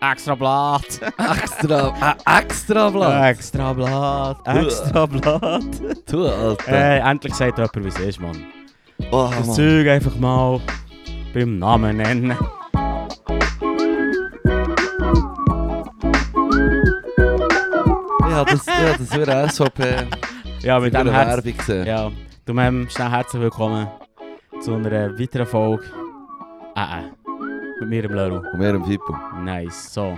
Extra Blatt. Extra, äh, extra Blatt. Extra Blatt. Extra Blatt. Du, Alter. Hey, endlich sagt jemand, wie es ist, Mann. oh, Das Mann. Zeug einfach mal beim Namen nennen. Ich habe das, habe das wieder SVP Ja, mit dem. Werbung gesehen. Ja, du Mem, schnell herzlich willkommen zu einer weiteren Folge. Äh, äh. Mit mir im Leru. Und mehr im Fippo. Nice, so.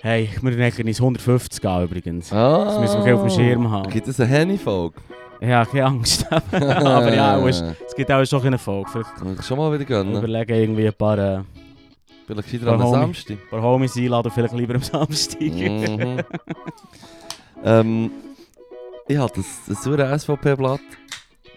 Hey, wir denken ins 150 gehen übrigens. Ah. Das müssen wir auf dem Schirm haben. Gibt es eine Henny-Folge? Ja, keine Angst. Aber ja, es, es gibt auch schon eine Folge. Vielleicht Kann ich schon mal wieder gönnen. überlegen irgendwie ein paar, äh, Vielleicht einem Homie. Samstag. ein paar Homies einladen, vielleicht lieber am Samstag. Mhm. ähm, ich das, das saure SVP-Blatt,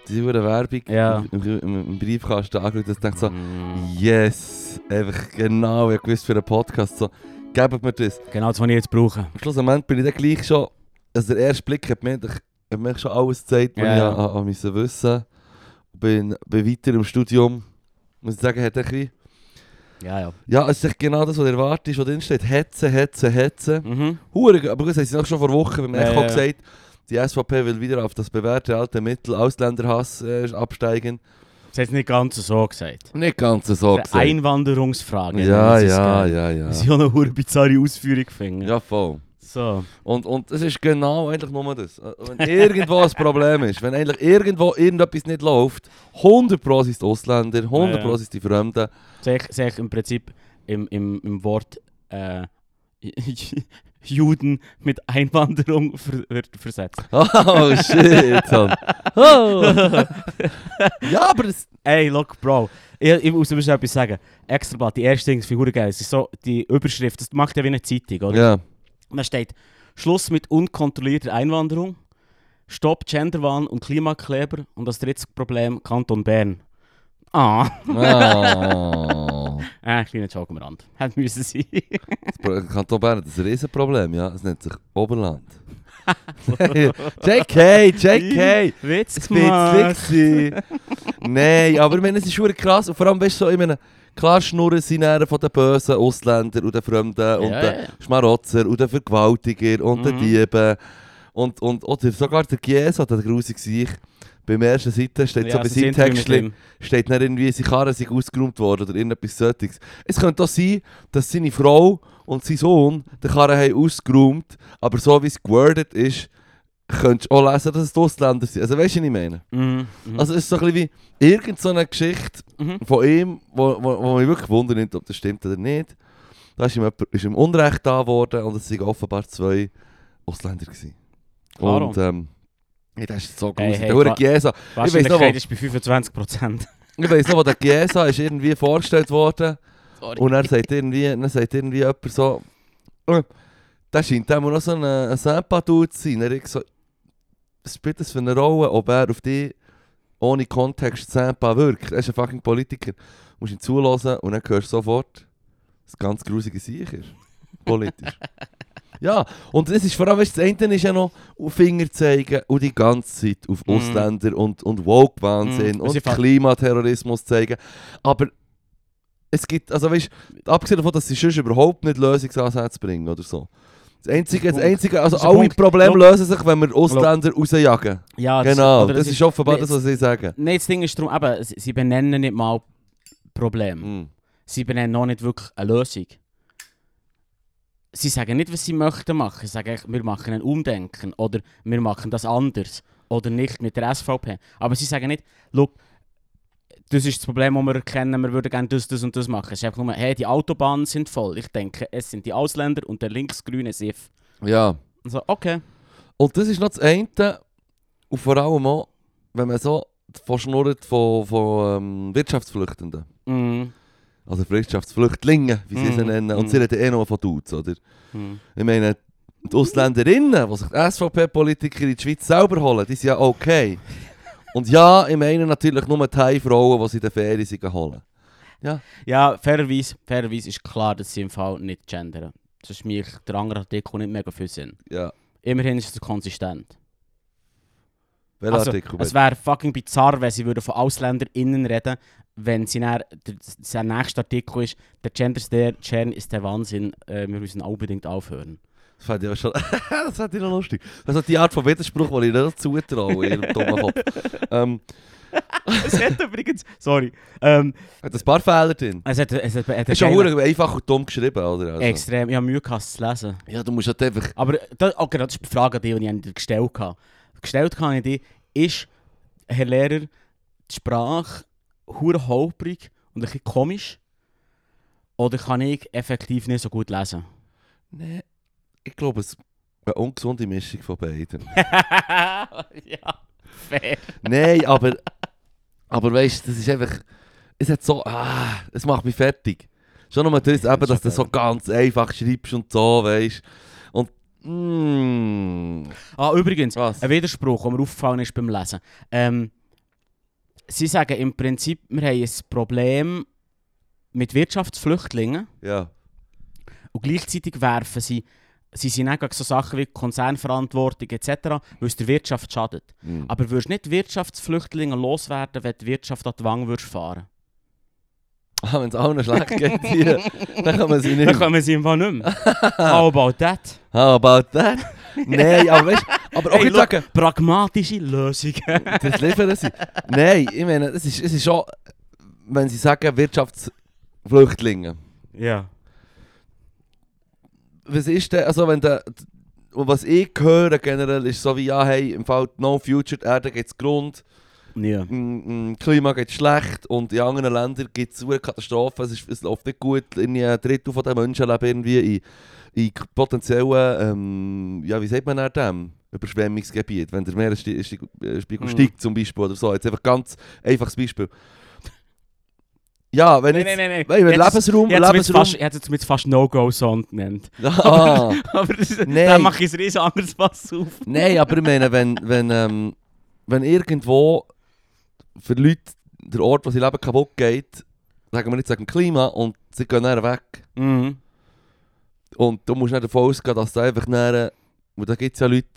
die saure Werbung Ja. im, im, im, Briefkasten angeschaut und dachte so, Mm. yes, einfach genau, ich gewusst für einen Podcast, so, gebt mir das. Genau das, was ich jetzt brauche. Am Schlussendlich bin ich dann gleich schon, also der erste Blick hat mir, hat mir schon alles gezeigt, was Ja, ich an, an müssen wissen bin, bin weiter im Studium, muss ich sagen, hat ein bisschen, Ja, ja. ja, es ist genau das, was du erwartest, was drin steht, Hetze, Hetze, Hetze. Mhm. Hure, aber das haben sie noch schon vor Wochen beim Ja, Echo ja. gesagt, die SVP will wieder auf das bewährte alte Mittel Ausländerhass äh, absteigen. Das hat es nicht ganz so gesagt. Nicht ganz so gesagt. Einwanderungsfrage. Ja, ja, ja, ja. Das ist ja eine hure bizarre Ausführung finden. Ja, voll. So. Und, und es ist genau eigentlich nur das. Äh, Wenn irgendwo ein Problem ist, wenn eigentlich irgendwo irgendetwas nicht läuft, 100 Pro sind die Ausländer, 100 Ja, ja. Sind die Fremden. Sehe ich, sehe ich im Prinzip im, im, im Wort äh, Juden mit Einwanderung ver, wird versetzt. Oh shit, Mann. Oh. ja, aber das. Ey, look, Bro. Ich, ich muss dir etwas sagen. Extrablatt, die erste Ding ist Figur geil. Es ist so, die Überschrift, das macht ja wie eine Zeitung, oder? Ja. Und da steht Schluss mit unkontrollierter Einwanderung, Stopp Genderwahn und Klimakleber und das dritte Problem Kanton Bern. Ah, Ah. Äh, kleiner Joke am Rand. Hätte müssen sein. Das Kanton Bern hat ein Riesenproblem, ja. Es nennt sich Oberland. JK, JK! Witz witzig. Nein, aber ich meine, es ist schon krass. Und vor allem, weißt du, so, ich meine, klar schnurren sie von den bösen Ausländern und den Fremden und Ja, den. Schmarotzer und den Vergewaltiger und den Mhm. Dieben. Und, und oder sogar der Giesa, der grusige sich. Beim ersten Seite steht so bei seinem Text, steht dann irgendwie, seine Karre sei ausgeräumt worden oder irgendetwas solches. Es könnte auch sein, dass seine Frau und sein Sohn die Karre haben ausgeräumt, aber so wie es gewordet ist, könntest du auch lesen, dass es Ausländer sind. Also weißt du, was ich meine? Mhm. Mhm. Also es ist so ein bisschen wie irgendeine so Geschichte mhm. von ihm, wo, wo, wo mich wirklich wundert, ob das stimmt oder nicht. Da ist ihm, jemand, ist ihm Unrecht da worden und es waren offenbar zwei Ausländer. Gewesen. Klaro. Und ähm, ja, das ist so Hey, gruselig. hey, der Hure wa- Chiesa. weiss noch, Wahrscheinlichkeit wo- ist bei 25%. Ich weiss noch, wo der Chiesa ist irgendwie vorgestellt worden Sorry. und er sagt irgendwie, dann sagt irgendwie jemand so, «Oh, da scheint immer noch so ein, ein Sampa-Dude zu sein. Er ich so, was spielt das für eine Rolle, ob er auf dich ohne Kontext Sampa wirkt? Er ist ein fucking Politiker. Du musst ihn zulassen und dann hörst du sofort, dass es ganz grusige ist. Politisch. ja, und das ist vor allem, weißt, das eine ist ja noch Finger zeigen und die ganze Zeit auf Mhm. Ausländer und, und Woke-Wahnsinn Mhm. Und Klimaterrorismus zeigen. Aber es gibt, also weißt du, abgesehen davon, dass sie sonst überhaupt nicht Lösungsansätze bringen oder so. Das einzige, das einzige also Das ist alle Punkt. Probleme lösen sich, wenn wir Ausländer rausjagen. Ja, Genau, oder das ist offenbar nee, das, was sie sagen. Nein, das Ding ist darum, eben, sie benennen nicht mal Problem. Mhm. Sie benennen noch nicht wirklich eine Lösung. Sie sagen nicht, was sie möchten machen. Sie sagen, echt, wir machen ein Umdenken oder wir machen das anders oder nicht mit der SVP. Aber sie sagen nicht, look, das ist das Problem, das wir erkennen, wir würden gerne das, das und das machen. Es ist einfach nur, hey, die Autobahnen sind voll. Ich denke, es sind die Ausländer und der linksgrüne Sif. Ja. Also, okay. Und das ist noch das eine. Und vor allem auch, wenn man so von schnurrt von, von ähm, Wirtschaftsflüchtenden. Mhm. Also Wirtschaftsflüchtlingen, wie sie sie Mhm. nennen. Und Mhm. sie reden eh noch von Dudes, oder? Mhm. Ich meine, die Ausländerinnen, die sich die SVP-Politiker in die Schweiz selber holen, die sind ja okay. Und ja, ich meine natürlich nur die Thai-Frauen, die sie in den Ferien sich holen. Ja, fairerweise, fairerweise ist klar, dass sie im Fall nicht gendern. Sonst macht der andere Artikel nicht mega viel Sinn. Ja. Immerhin ist es konsistent. Welcher Also, Artikel? es wäre fucking bizarr, wenn sie würden von AusländerInnen reden, wenn sie dann, der, der nächste Artikel ist, der Gender-Stern ist der Wahnsinn, äh, wir müssen unbedingt aufhören. Das fände ich schon. das fände ich noch lustig. Das ist die Art von Widerspruch, die ich nicht zutraue in ihrem dummen Kopf. ähm, es hat übrigens, sorry, ähm, hat ein paar Fehler drin. es hat, es hat, es hat Ist schon einen verdammt einfach und dumm geschrieben, oder? Also. extrem, ich habe Mühe gehabt, es zu lesen. Ja, du musst halt einfach. Aber das, okay, das ist die Frage, die ich dir gestellt habe. Gestellt habe ich die, ist, Herr Lehrer, die Sprache hure holprig und ein bisschen komisch? Oder kann ich effektiv nicht so gut lesen? Nee, ich glaube, es ist eine ungesunde Mischung von beiden. ja, fair. Nein, aber. Aber weißt du, das ist einfach. Es hat so. Ah, es macht mich fertig. Schon nochmal das, eben, dass du so ganz einfach schreibst und so, weißt Und. Mm, Ah, übrigens, was? ein Widerspruch, der mir aufgefallen ist beim Lesen. Ähm, sie sagen im Prinzip, wir haben ein Problem mit Wirtschaftsflüchtlingen. Ja. Und gleichzeitig werfen sie, sie sind auch gegen so Sachen wie Konzernverantwortung etc., weil es der Wirtschaft schadet. Mm. Aber würdest nicht Wirtschaftsflüchtlinge loswerden, wenn die Wirtschaft an die Wange würdest fahren Ah, wenn es allen schlecht geht hier, dann kann man sie Dann nicht. kommen sie einfach nicht mehr. How about that? How about that? Nein, aber weißt aber auch Hey, nicht look, sagen, pragmatische Lösungen. das liefern sie. Nein, ich meine, es ist, es ist schon, wenn sie sagen Wirtschaftsflüchtlinge. ja. Was ist denn, also wenn der, was ich höre generell ist so wie, ja hey, im Fall No Future, Erde geht Grund, Ja. mm, mm, Klima geht schlecht und in anderen Ländern gibt es eine Katastrophen, es, ist, es läuft nicht gut, irgendwie ein Drittel den Menschen leben irgendwie in, in potenziellen, ähm, ja wie sagt man nach dem, Überschwemmungsgebiet, wenn der Meeresspiegel Mhm. steigt zum Beispiel oder so, jetzt einfach ganz einfaches Beispiel. Ja, wenn Nein, jetzt, nein, nein, Jetzt- Lebensraum, Ich hätte es es jetzt fast No-Go-Zone genannt. Ah. Aber das, Nein. dann mache ich ein riesen anderes Fass auf. Nein, aber ich meine, wenn, wenn, ähm, wenn irgendwo für Leute der Ort, wo sie leben, kaputt geht, sagen wir nicht wegen dem Klima, und sie gehen dann weg. Mhm. Und du musst nicht davon ausgehen, dass da einfach und da gibt es ja Leute,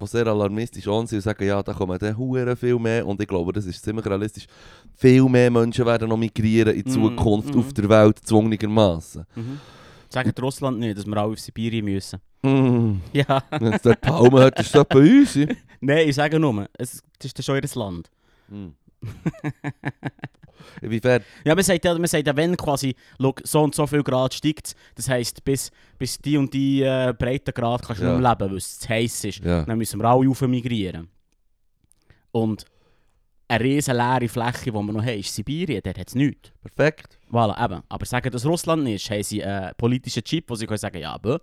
die sehr alarmistisch sind und sagen, ja, da kommen dann hure viel mehr, und ich glaube, das ist ziemlich realistisch, viel mehr Menschen werden noch migrieren in Mhm, Zukunft mhm. auf der Welt, zwungenermaßen. Mhm. Sagt Russland nicht, dass wir alle auf Sibirien müssen. Mm. Ja. Wenn es dort Palmen hat, ist das bei uns. Nein, ich sage nur, es ist schon ihr Land. Mm. Inwiefern? Ja, man sagt ja, man sagt ja wenn quasi schau, so und so viel Grad steigt, das heisst, bis, bis die und die äh, Breitengrad kannst du Ja. nicht mehr leben, weil es zu heiß ist. Ja. Dann müssen wir alle rauf migrieren. Und eine riesen leere Fläche, die wir noch haben, ist Sibirien, dort hat es nichts. Perfekt. Voilà, eben. Aber sagen, dass Russland nicht ist, haben sie einen politischen Chip, wo sie können sagen ja, aber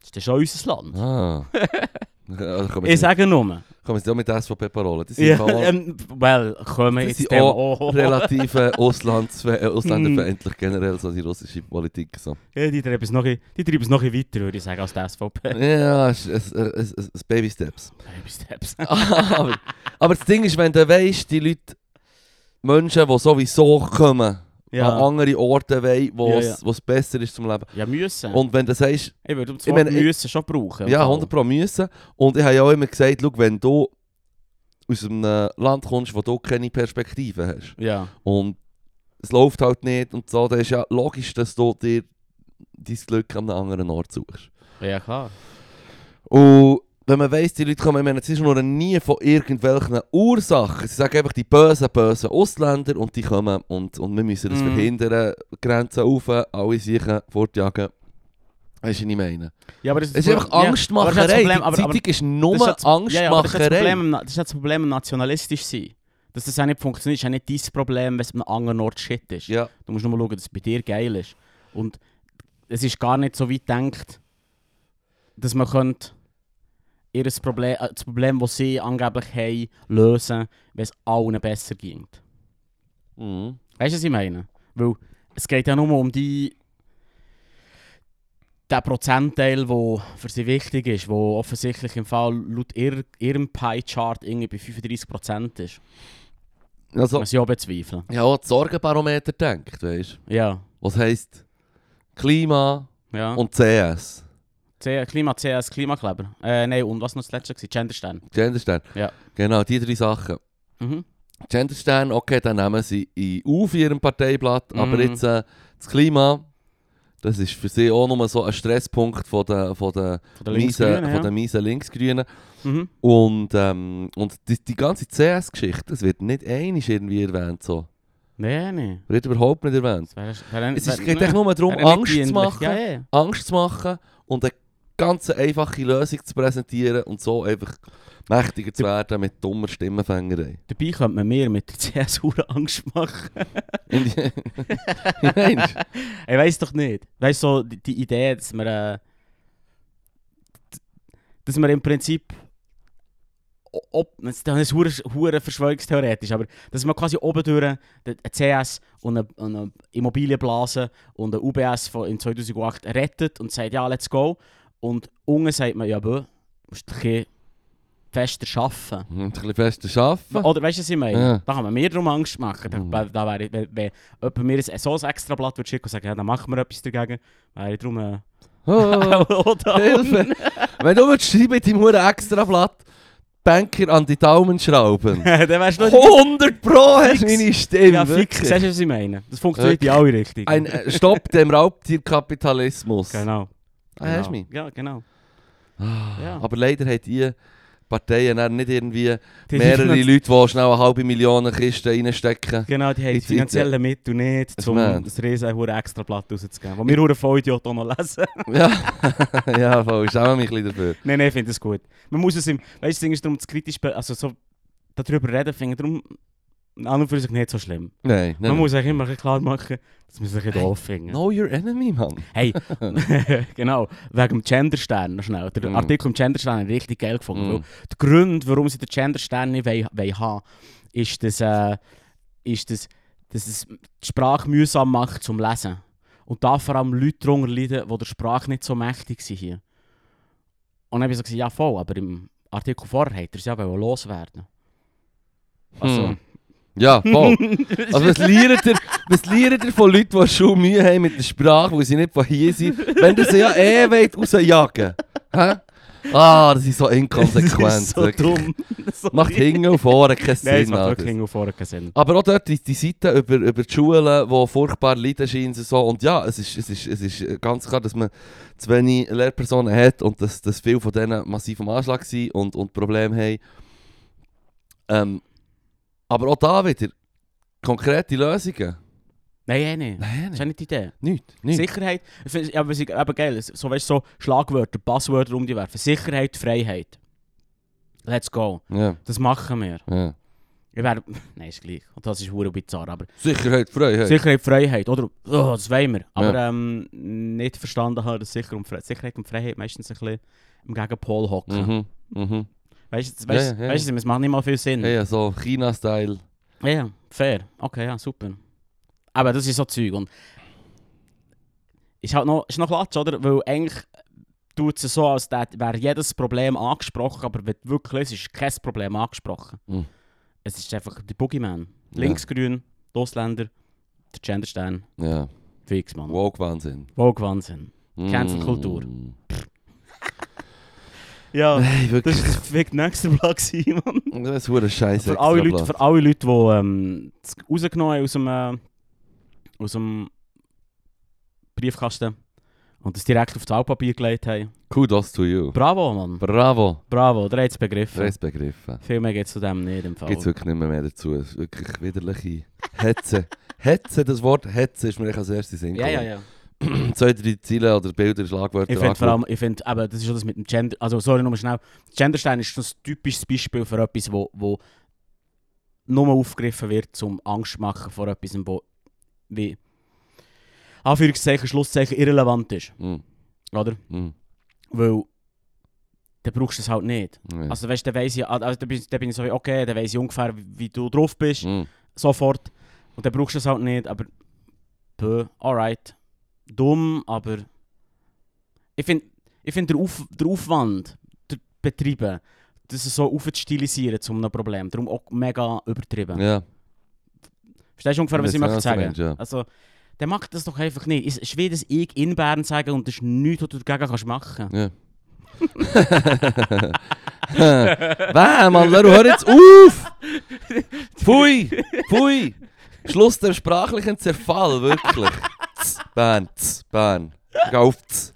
das ist schon unser Land. Ah. Also Ich sage nur. kommen sie auch mit SVP-Parolen. Die sind Ja, ähm, well, kommen jetzt dem auch auch. relativ äh, auslandsfe- äh, ausländerfeindlich generell, so die russische Politik. So. Ja, die treiben es noch, ein- die treiben es noch weiter, würde ich sagen, als die SVP. Ja, es es- es- es- es Baby Steps. Baby Steps. aber, aber das Ding ist, wenn du weißt, die Leute, Menschen, die sowieso kommen, an ja. andere Orte wollen, wo Ja, es besser ist zum Leben. ja, müssen. Und wenn du sagst, ich würde das ich meine, müssen schon brauchen. ja, Fall. 100 Pro müssen. Und ich habe ja auch immer gesagt, schau, wenn du aus einem Land kommst, wo du keine Perspektive hast, Ja. Und es läuft halt nicht und so, dann ist ja logisch, dass du dir dein Glück an einem anderen Ort suchst. ja, klar. Und wenn man weiss, die Leute kommen, ich meine, es ist nur nie von irgendwelchen Ursachen. Sie sagen einfach die bösen, bösen Ausländer und die kommen und, und wir müssen das Mhm. verhindern, Grenzen auf, alle sicher fortjagen. Weißt du, was ich meine? Ja, aber das Es ist einfach ja, aber Angstmacherei. ist das Problem, die aber- Zeitung ist nur das ist das- Ja, ja, aber das ist das Angstmacherei. Problem, das ist das Problem nationalistisch sein. Dass das auch nicht funktioniert, ist auch nicht dein Problem, wenn es an einem anderen Ort shit ist. ja. Du musst nur mal schauen, dass es bei dir geil ist. Und es ist gar nicht so weit gedacht, dass man könnte ihres Problem, äh, das Problem, das sie angeblich haben, lösen, wenn es allen besser ging. Mhm. Weißt du, was ich meine? Weil es geht ja nur um die der Prozentteil, der für sie wichtig ist, wo offensichtlich im Fall laut ihr, ihrem Pie-Chart irgendwie bei 35% ist. Also, Was ich auch bezweifle. ja, auch das Sorgenbarometer denkt, weißt du? Ja, Was heisst Klima ja. und CS. C Klima, CS, Klimakleber. Äh, nein, und was noch das letzte war? Genderstern. Genderstern. Ja. Genau, die drei Sachen. Mhm. Genderstern, okay, dann nehmen sie in auf ihrem Parteiblatt, Mhm. aber jetzt äh, das Klima, das ist für sie auch nochmal so ein Stresspunkt von den, von den, Von der miesen, Linksgrünen, von ja. den miesen Linksgrünen. Mhm. Und, ähm, und die, die ganze CS-Geschichte, das wird nicht einig irgendwie erwähnt. So. Nein, nein. Wird überhaupt nicht erwähnt. Das wär, wär, Es ist, geht echt nur darum, wär Angst zu machen, Ja, ja. Angst zu machen und ganz einfache Lösung zu präsentieren und so einfach mächtiger zu werden mit dummer Stimmenfängerei. Dabei könnte man mir mit der CSU Angst machen. Du? Ich weiß doch nicht. Weißt du, so die, die Idee, dass wir. Äh, dass wir im Prinzip. Ob, das ist hure hure verschwörungstheoretisch, aber dass man quasi oben durch eine CS und eine, eine Immobilienblase und eine UBS von in 2008 rettet und sagt, ja, let's go. Und unten sagt man, ja, bö, musst du ein bisschen fester arbeiten. Ein bisschen fester arbeiten. Oder weißt du, was ich meine? Ja. Da kann man mir darum Angst machen. Da, Mhm. da, da wäre, wenn, wenn jemand mir ein, so ein extra Blatt würde schicken und sagen, ja, dann machen wir etwas dagegen, wäre ich darum äh, Oh, da. Hilfe! Wenn du willst, schreib mit deinem extra Blatt Banker an die Daumen schrauben. dann wärst du noch 100 Pro hast du meine Stimme. Ja, fix, siehst du, was ich meine? Das funktioniert in alle Richtungen. Ein äh, Stopp dem Raubtierkapitalismus. genau. Ah, hast du genau. mich? Ja, genau. Ah, Ja. Aber leider hat die Parteien nicht irgendwie Die mehrere Finanz- Leute, die schnell eine halbe Million Kisten reinstecken. Genau, die haben die finanziellen Mittel nicht, um das riesen extra Blatt rauszugeben. Wo wir hure Vollidioten auch noch lesen. ja, ja, voll. Ich schäme mich ein bisschen dafür. nein, nein, ich finde es gut. Man muss es im... Weißt du, Ding ist darum, das kritisch... Also so... Darüber reden, finde ich darum... An und für sich nicht so schlimm. Nein, nein. Man muss sich immer klar machen, dass man sich bisschen doof findet. Know your enemy, Mann. Hey, genau, wegen dem Genderstern noch schnell. Der Mm. Artikel im Genderstern habe ich richtig geil gefunden. Mm. Der Grund, warum sie den Genderstern nicht wollen, wollen haben, ist, dass, äh, ist dass, dass es die Sprache mühsam macht zum Lesen. Und da vor allem Leute darunter leiden, die der Sprache nicht so mächtig sind hier. Und dann habe ich so gesagt, ja voll, aber im Artikel vorher hat er es ja loswerden. Also, Hm. Ja, voll. Also was lernt ihr, was lernt ihr von Leuten, die schon Mühe haben mit der Sprache, weil sie nicht von hier sind, wenn ihr sie ja eh wollt rausjagen Hä? Ah, das ist so inkonsequent. das ist so wirklich. dumm. So Macht hinten und vorne keinen Nein, es Sinn. macht wirklich hinten und vorne keinen Sinn. Aber auch dort die, die Seite über, über die Schulen, die furchtbar leiden scheinen und so. Und ja, es ist, es, ist, es ist ganz klar, dass man zu wenig Lehrpersonen hat und dass, dass viele von denen massiv am Anschlag sind und, und Probleme haben. Ähm, aber auch da wieder konkrete Lösungen. Nein, nein, nein. Nein, Das ist ja nicht die Idee. Nicht, nicht. Sicherheit, aber eben geil, so, weißt, so Schlagwörter, Passwörter um die werfen. Sicherheit, Freiheit. Let's go. Ja, Das machen wir. ja. Ich wär, nein, ist gleich. Und das ist hure bizarr. Aber Sicherheit, Freiheit. Sicherheit, Freiheit, oder? Oh, das wollen wir. Aber ähm, nicht verstanden haben, dass Sicher und Fre Sicherheit und Freiheit meistens ein bisschen im Gegenpol hocken. Mhm, mhm. Weißt du, weißt, ja, ja. weißt, es macht nicht mal viel Sinn. Ja, ja, so China-Style. Ja, ja, fair. Okay, ja, super. Aber das ist so Zeug. Und ist halt noch, ist noch Klatsch, oder? Weil eigentlich tut es so, als wäre jedes Problem angesprochen, aber wirklich liest, ist kein Problem angesprochen. Mhm. Es ist einfach der Boogeyman. Linksgrün, die Ausländer, der Genderstern, Ja, fix, Mann. Woke-Wahnsinn. Vogue Wahnsinn. Cancel-Kultur. Ja, Hey, wirklich. das war fick nächste gewesen, Mann. Das ist ein Scheiße. Für alle, Leute, für alle Leute, die ähm, das rausgenommen haben aus dem, äh, aus dem Briefkasten und das direkt auf das Altpapier gelegt haben. Kudos to you. Bravo, Mann. Bravo. Bravo, der hat es begriffen. Drei begriffen. Viel mehr geht es zu dem nicht im Fall. Gibt es wirklich nicht mehr, mehr dazu. Es ist wirklich widerliche Hetze. Hetze, das Wort Hetze ist mir als erstes in ja, Sinn ja, gekommen. ja. Zwei, drei Ziele oder Bilder, Schlagwörter Ich finde vor allem, ich finde, eben, das ist schon das mit dem Gender, also sorry, nochmal schnell. Genderstein ist ein typisches Beispiel für etwas, wo, wo nur aufgegriffen wird, zum Angst machen vor etwas, wo wie Anführungszeichen, Schlusszeichen irrelevant ist, Mm, oder? mm, Weil dann brauchst du es halt nicht. ja. Also weißt du, dann weiss ich, also, dann bin, dann bin ich so wie, okay, dann weiss ich ungefähr, wie, wie du drauf bist, Mm. sofort. Und dann brauchst du es halt nicht, aber pö, alright. Dumm, aber ich finde ich find der, Auf, der Aufwand, der Betreiben, das so aufzustilisieren zu einem Problem, darum auch mega übertrieben. Ja. Verstehst du ungefähr, was Ich möchte sagen? meinst, ja. Also, dann mach das doch einfach nicht. Ist das ich in Bern sagen und das ist nichts, was du dagegen kannst machen Ja. Wah, Mann, Leru, hör jetzt auf! Pfui! Pfui! Schluss der sprachlichen Zerfall, wirklich. Z, Bern, z,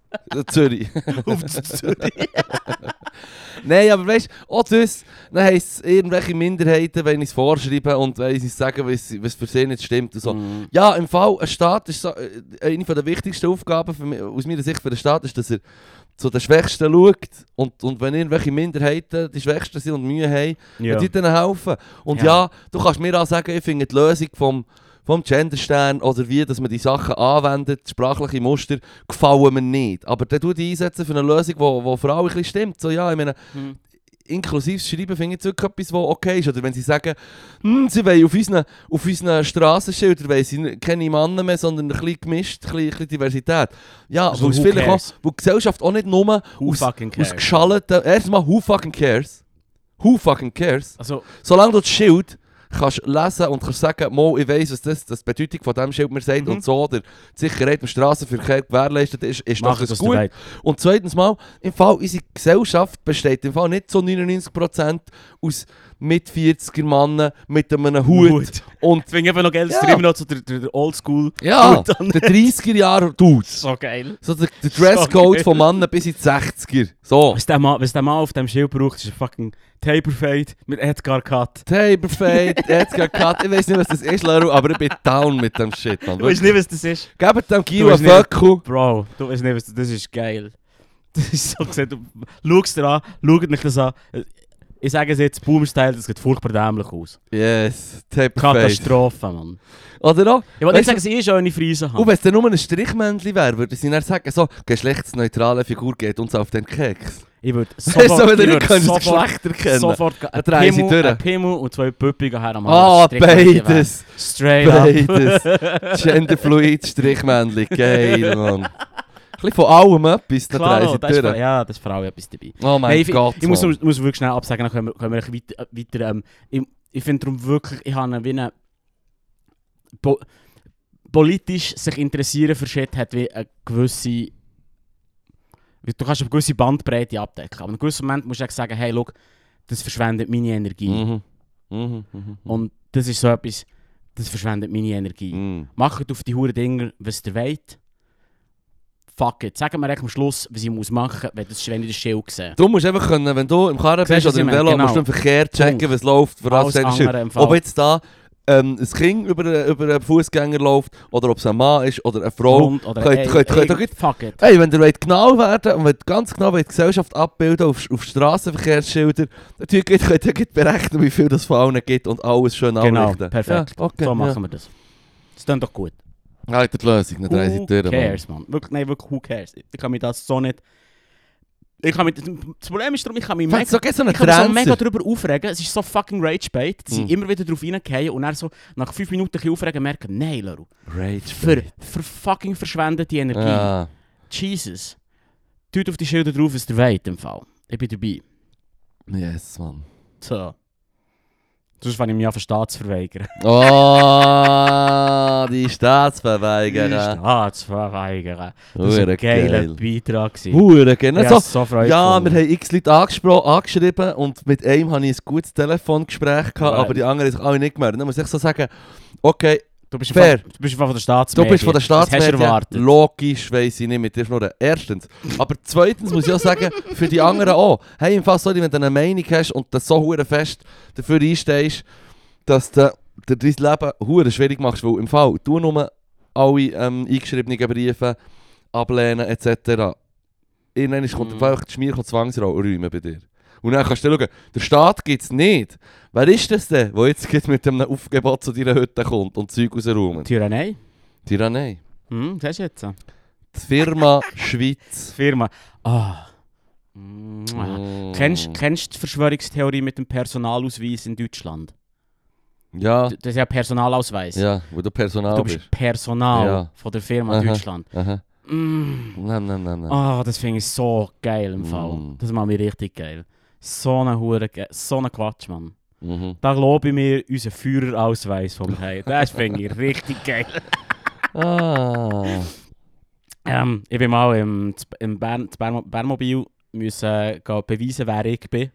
Zürich. Auf Zürich. Nein, aber weißt du, auch das, dann heisst es irgendwelche Minderheiten, wenn ich es vorschreibe und wenn ich sagen, was, für sie nicht stimmt und so. Mhm. Ja, im Fall, ein Staat ist so, äh, eine der wichtigsten Aufgaben für mich, aus meiner Sicht für den Staat ist, dass er zu den Schwächsten schaut und, und wenn irgendwelche Minderheiten die Schwächsten sind und Mühe haben, Ja. denen helfen. Und ja. Ja. du kannst mir auch sagen, ich finde die Lösung vom, vom Genderstern oder wie dass man die Sachen anwendet, sprachliche Muster, gefallen mir nicht. Aber dann tu die einsetzen für eine Lösung, die wo, wo für alle ein bisschen stimmt. So, ja, ich meine, Mhm. inklusives Schreiben finde ich wirklich etwas, was okay ist. Oder wenn sie sagen, hm, sie wollen auf unseren, auf unseren Strassenschildern wollen sie keine Männer mehr, sondern ein bisschen gemischt, ein bisschen, ein bisschen Diversität. Ja, Also weil vielleicht auch, wo die Gesellschaft auch nicht nur Who aus, fucking aus geschallten... Erstmal, who fucking cares? Who fucking cares? Also, Solange du das Schild kannst lesen und kannst sagen, Mo, ich weiss, was das, das die Bedeutung von diesem Schild mir sagt Mhm. und so, oder die Sicherheit im Straßenverkehr gewährleistet ist, ist mach das gut. Und zweitens mal, im Fall, unsere Gesellschaft besteht im Fall nicht zu 99% aus mit 40er Mannen mit einem Hut. Und Ich finde eben noch geil, dass Ja. immer noch zu der, der, der Oldschool. ja, Hut an- der 30er Jahre Dudes. So geil. So der, der Dresscode geil. von Mannen bis in die 60er. So. Was der Mann, was der Mann auf dem Schild braucht, ist ein fucking Taperfade mit Edgar Cut. Taperfade, Edgar Cut, ich weiß nicht, was das ist, Leru, aber ich bin down mit dem Shit, man. Du weißt nicht, was das ist? Gebt dem Gio einen nicht. Föckel. Bro, du weißt nicht, was das, das ist geil. Das ist so gesagt, schau es dir an, schaut mich das an. Ich sage es jetzt, Boomer-Style, das sieht furchtbar dämlich aus. Yes, Taperfade. Katastrophe, Mann. Oder auch? Ich wollte nicht sagen, eh schon eine Friese Und habe. wenn es dann nur ein Strichmännchen wäre, würde sie dann sagen, so, geschlechtsneutrale Figur geht uns auf den Keks. Ich würde Weißt du, wenn sofort, du ich nicht kannst, das sofort, Geschlecht erkennen sofort ein sie Pimmel, durch. ein Pimmel und zwei Püppige her am Ah, beides. Straight up. Beides. Genderfluid Strichmännchen. Geil, Mann. Bisschen von allem etwas, dann Klar, das ist, ja, das ist vor allem etwas dabei. Oh mein Hey, ich, Gott, ich muss, Mann. muss wirklich schnell absagen, dann können wir, können wir weiter, äh, weiter ähm, ich, ich finde darum wirklich, ich habe wie eine po, politisch sich interessieren für Shit hat wie eine gewisse du kannst eine gewisse Bandbreite abdecken, aber in einem gewissen Moment musst du sagen, hey, look, das verschwendet meine Energie. Mhm. Mhm, mhm, Und das ist so etwas, das verschwendet meine Energie. mhm. Macht auf die Huren Dinger, was ihr wollt. Fuck it. Sagen wir am Schluss, was ich muss machen muss, wenn, das, wenn ich das Schild sehe. Du musst einfach können, wenn du im Karren bist oder im? Velo, musst du Genau. im Verkehr checken, Punkt. was läuft, Fall. Ob jetzt da ähm, ein Kind über, über einen Fußgänger läuft, oder ob es ein Mann ist, oder eine Frau. Hund oder könnt- ey, könnt- ey, könnt ihr- fuck it. Hey, wenn ihr genau werden und wollt ganz genau die Gesellschaft abbilden auf, auf Straßenverkehrsschilder, dann könnt ihr berechnen, wie viel das von allen gibt und alles schön Genau, anrichten. perfekt. Ja, okay, so ja. machen wir das. Das klingt doch gut. Ja, die Lösung, dann drehen sie Who durch. Mann. cares, man? Wirklich, nein, wirklich, who cares? Ich kann mich das so nicht... Ich kann mich, das Problem ist darum, ich kann mich mega, so so ich kann mich so mega darüber aufregen. Es ist so fucking rage-bait, dass ich immer wieder drauf reingehen und dann so nach fünf Minuten ein bisschen aufregen merke, nein, Leru, Rage. für, für fucking verschwendete Energie. Ja. Jesus. Tut auf die Schilder drauf, was der weit im Fall. Ich bin dabei. Yes, Mann. So. Sonst fange ich mich an, Staat zu verweigern. Oh, die Staatsverweigerer. Staatsverweigern. Das war ein geiler geil. Beitrag. Hure So, so Freude ja, wir haben x Leute angeschrieben und mit einem hatte ich ein gutes Telefongespräch, gehabt, Ja. aber die anderen haben sich alle nicht gemeldet. Dann muss ich so sagen, okay, Du bist, fair. Von, du bist von der du Staatsmedien. bist von der du Staatsmedien, erwartet? logisch weiss ich nicht mit dir schnurren. Erstens. Aber zweitens muss ich auch sagen, für die anderen auch. Hey, im Fall sorry, wenn du eine Meinung hast und das so hure fest dafür einstehst, dass du dir dein Leben hure schwierig machst, weil im Fall du nur alle ähm, eingeschriebenen Briefe ablehnen etc. Irgendwann kommt mhm. einfach die Schmier Zwangsräume bei dir. Und dann kannst du schauen, der Staat gibt es nicht. Wer ist das denn, der jetzt mit einem Aufgebot zu deiner Hütte kommt und Zeug rausräumt? Tyrannei. Tyrannei. Hm, das ist jetzt. Die Firma Schweiz. Firma. Ah. Mm. Mm. Kennst kennst du die Verschwörungstheorie mit dem Personalausweis in Deutschland? Ja, Das ist ja Personalausweis. ja, wo du Personal du bist. bist Personal Ja. von der Firma Aha. Deutschland. Aha. Mm. Nein, nein, nein, nein. Ah, das finde ich so geil im Fall. Mm. Das macht mich richtig geil. So eine Hure, so ein Quatsch, Mann. Mhm. Da lobe ich mir unseren Führerausweis vom Heim. Das finde ich richtig geil. Ah. Ähm, ich bin mal im, im Bern, das Bern, Bernmobil müssen äh, beweisen, wer ich bin.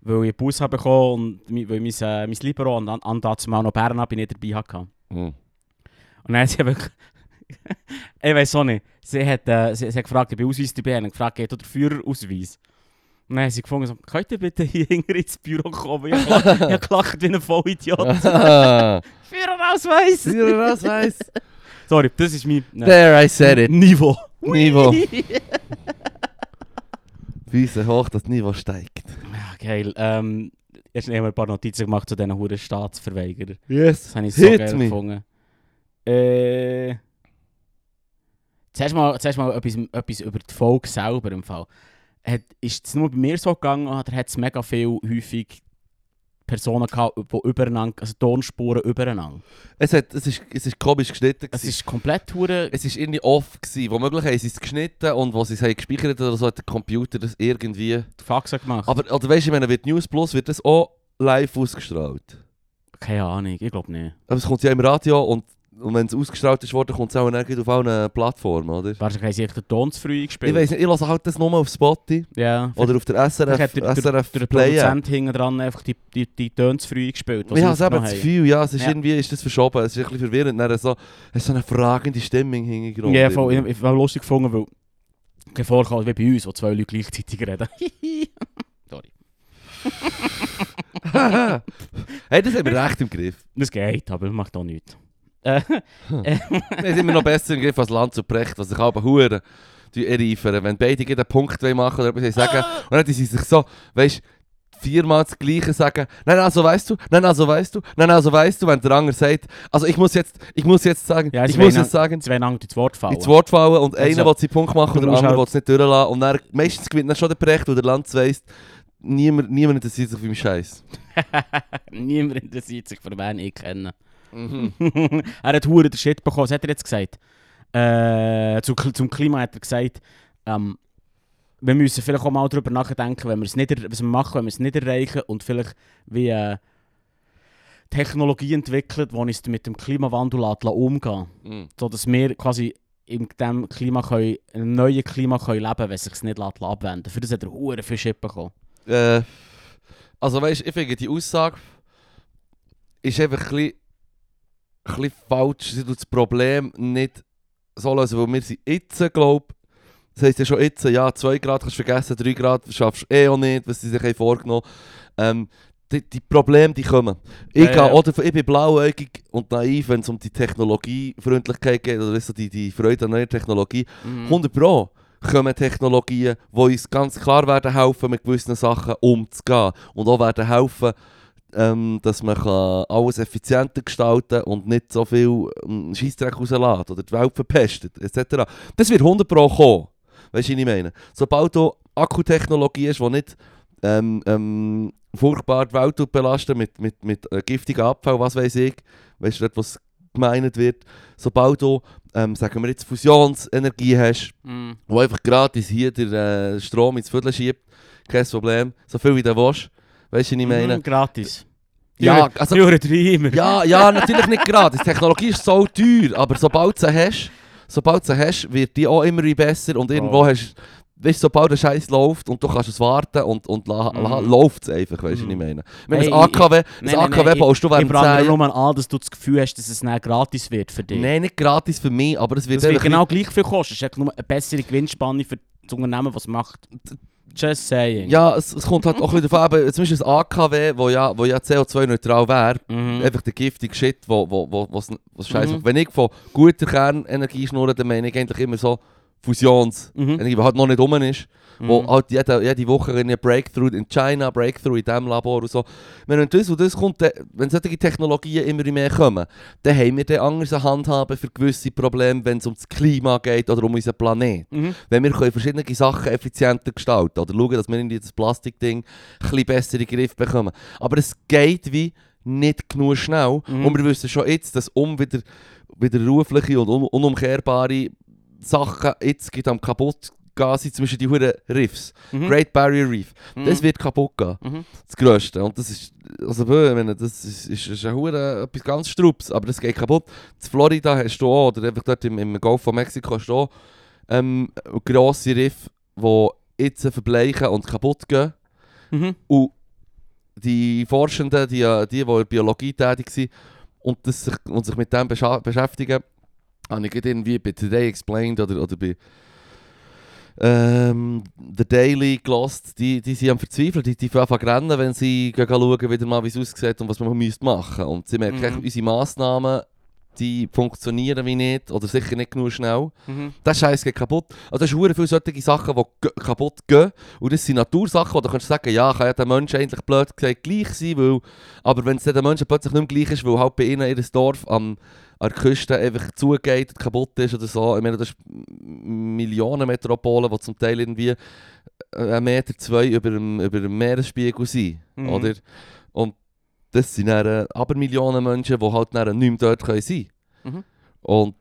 Weil ich einen Bus habe bekommen und weil mein, äh, mein Libero und an, an dazu mal noch Bern bin ich dabei hatte. Und dann sie wirklich... ich weiß auch nicht. Sie hat, äh, sie, sie hat gefragt, ob ich Ausweis dabei habe. Und gefragt, geht oder Führerausweis? Und dann hat sie gefunden, so, könnt ihr bitte hier ins Büro kommen? Ich habe gelacht- wie ein Vollidiot. Führerausweis! Weiß? Sorry, das ist mein äh, There I said it. Niveau. Niveau. Weise hoch, das Niveau steigt. Ja, geil. Ähm, erst haben wir ein paar Notizen gemacht zu diesen huren Staatsverweigerern. Yes. Das habe ich so Hit geil me. gefunden. Äh, zuerst mal, zuerst mal etwas, etwas über die Folge selber im Fall. Hat, ist es nur bei mir so gegangen oder hat es mega viel häufig Personen gehabt, die übereinander, also Tonspuren übereinander? Es, hat, es, ist, es ist komisch geschnitten. Es ist komplett hure. Es ist irgendwie off gewesen. Womöglich haben sie es geschnitten und wo sie es haben gespeichert oder so, hat der Computer das irgendwie... Faxen gemacht. Aber, oder weißt du, meine, wird News Plus, wird das auch live ausgestrahlt. Keine Ahnung, ich glaube nicht. Aber es kommt ja im Radio und, und wenn es ausgestrahlt ist worden, kommt es auch gleich auf allen Plattformen, oder? Wahrscheinlich haben sie den Ton zu früh gespielt. Ich weiß nicht, ich lasse halt das nur auf Spotify Ja, oder auf der SRF, hat der, der, SRF der. Produzent hinten dran einfach die, die, die Töne zu früh gespielt. Ich habe aufgenommen das haben. Gefühl, ja, es ist Ja. irgendwie ist das verschoben. Es ist ein bisschen verwirrend. Dann so, es ist so eine fragende Stimmung hingegrund. Ja, voll, ich, ich habe lustig gefunden, weil kein Vorkommen wie bei uns, wo zwei Leute gleichzeitig reden. Sorry. hey, das haben wir recht im Griff. Das geht, aber macht auch nichts. Äh, Wir sind immer noch besser im Griff als Land zu Brecht, was sich aber Huren erreifern. Wenn beide einen Punkt machen oder etwas sagen, und dann sie sich so, weißt viermal das Gleiche sagen, nein, also weißt du, nein, also weißt du, nein, also weißt du, wenn der andere sagt, also ich muss jetzt, ich muss jetzt sagen, Ja, ich sie muss jetzt sagen, zwei lang ins Wort fallen. ins Wort fallen und Also, einer will seinen Punkt machen du und der andere will halt- es nicht durchlassen und dann, meistens gewinnt dann schon der Brecht, weil der Land weiss, niemand, niemand interessiert sich für meinen Scheiß. Niemand interessiert sich für wen ich kenne. Mhm. er hat hure den Shit bekommen. Was hat er jetzt gesagt? Äh, zu, zum Klima hat er gesagt, ähm, wir müssen vielleicht auch mal darüber nachdenken, wenn wir es nicht, was wir machen, wenn wir es nicht erreichen und vielleicht wie äh, Technologie entwickelt, die uns mit dem Klimawandel lässt umgehen Mhm. so dass wir quasi in diesem Klima können, in einem neuen Klima können leben können, wenn es sich nicht lässt abwenden Für das hat er hure viel Shit bekommen. Äh, also weißt du, ich finde die Aussage ist einfach ein bisschen, ein bisschen falsch. Sie tut das Problem nicht so lösen, weil wir sind jetzt, glaube das heisst ja schon jetzt, ja, 2 Grad kannst du vergessen, 3 Grad schaffst du eh auch nicht, was sie sich haben vorgenommen. Ähm, die, die Probleme, die kommen. Ich, Ja, ja. Oder, ich bin blauäugig und naiv, wenn es um die Technologiefreundlichkeit geht, oder so die, die Freude an neuer Technologie. Mhm. 100 Pro kommen Technologien, die uns ganz klar werden helfen, mit gewissen Sachen umzugehen. Und auch werden helfen, ähm, dass man kann alles effizienter gestalten und nicht so viel ähm, Scheissdreck rauslässt oder die Welt verpestet, etc. Das wird 100 Pro kommen. Weißt du, was ich meine? Sobald du Akkutechnologie ist, die nicht ähm, ähm, furchtbar die Welt belastet mit, mit, mit äh, giftigem Abfall, was weiß ich, weißt du, was gemeint wird, sobald du, ähm, sagen wir jetzt, Fusionsenergie hast, Mhm. wo einfach gratis hier der äh, Strom ins Viertel schiebt, kein Problem, so viel wie du willst, weißt du, was ich meine? Mhm, gratis. Ja, also, Jure Treimer. ja, ja, natürlich nicht gratis, Technologie ist so teuer, aber sobald du sie hast, sobald du sie hast, wird die auch immer besser und irgendwo Oh. hast Weißt du, sobald der Scheiß läuft und du kannst es warten und, und la, la, Mhm. läuft es einfach, weißt du, was ich meine? Wenn Hey, AKW, das nein, nein, AKW nein, baust du Ich während prangere 10 nur mal an, dass du das Gefühl hast, dass es nicht gratis wird für dich. Nein, nicht gratis für mich, aber es wird das wird genau gleich viel kosten. Es ist nur eine bessere Gewinnspanne für das Unternehmen, was es macht. Just saying. Ja, es, es kommt halt auch bisschen davon zum Beispiel das AKW, wo ja, wo ja CO2-neutral wäre, Mhm. einfach der giftige Shit, wo, wo, wo, was, was scheiße Mhm. macht. Wenn ich von guter Kernenergie schnurre, dann meine ich eigentlich immer so Fusionsenergie, Mhm. die halt noch nicht rum ist, wo Mhm. halt jede, jede Woche ein Breakthrough in China, Breakthrough in diesem Labor und so. Wenn das und das kommt, dann- wenn solche Technologien immer mehr kommen, dann haben wir dann anders eine Handhaben für gewisse Probleme, wenn es um das Klima geht oder um unseren Planet. Mhm. Wenn wir können verschiedene Sachen effizienter gestalten oder schauen, dass wir in das Plastikding ein bisschen besser in den Griff bekommen. Aber es geht wie nicht genug schnell. Mhm. Und wir wissen schon jetzt, dass um wieder widerrufliche und un unumkehrbare Sachen jetzt geht am kaputt gehen sie zum Beispiel die Huren Riffs. Mhm. Great Barrier Reef. Mhm. Das wird kaputt gehen. Mhm. Das Größte. Und das ist, also ich meine, das ist, ist, ist ein Hure etwas ganz Strubs, aber das geht kaputt. In Florida hast du auch, oder einfach dort im, im Golf von Mexiko hast du auch ähm, grosse Riffe, die jetzt verbleichen und kaputt gehen. Mhm. Und die Forschenden, die, die, die in der Biologie tätig sind und, das sich, und sich mit dem beschäftigen, habe ich irgendwie bei Today Explained oder, oder bei ähm, The Daily gelost, die, die sind am Verzweifeln, die, die fangen an rennen, wenn sie gehen schauen, wieder mal, wie es aussieht und was man müsste machen. Und sie merken, Mhm. unsere Massnahmen, die funktionieren wie nicht oder sicher nicht genug schnell. Mhm. Das Scheiß geht kaputt. Also, das sind viele solche Sachen, die kaputt gehen. Und das sind Natursachen, du kannst sagen, ja, kann ja der Mensch eigentlich blöd gesagt gleich sein, weil, aber wenn es dann den Menschen plötzlich nicht mehr gleich ist, weil halt bei ihnen ihr Dorf am, an der Küste einfach zugeht und kaputt ist oder so. Ich meine, das ist Millionen Metropolen, die zum Teil irgendwie äh, einen Meter, zwei über dem, über dem Meeresspiegel sind, Mhm. oder? Und das sind dann äh, aber Millionen Menschen, die halt dann nicht mehr dort können sein können. Mhm. Und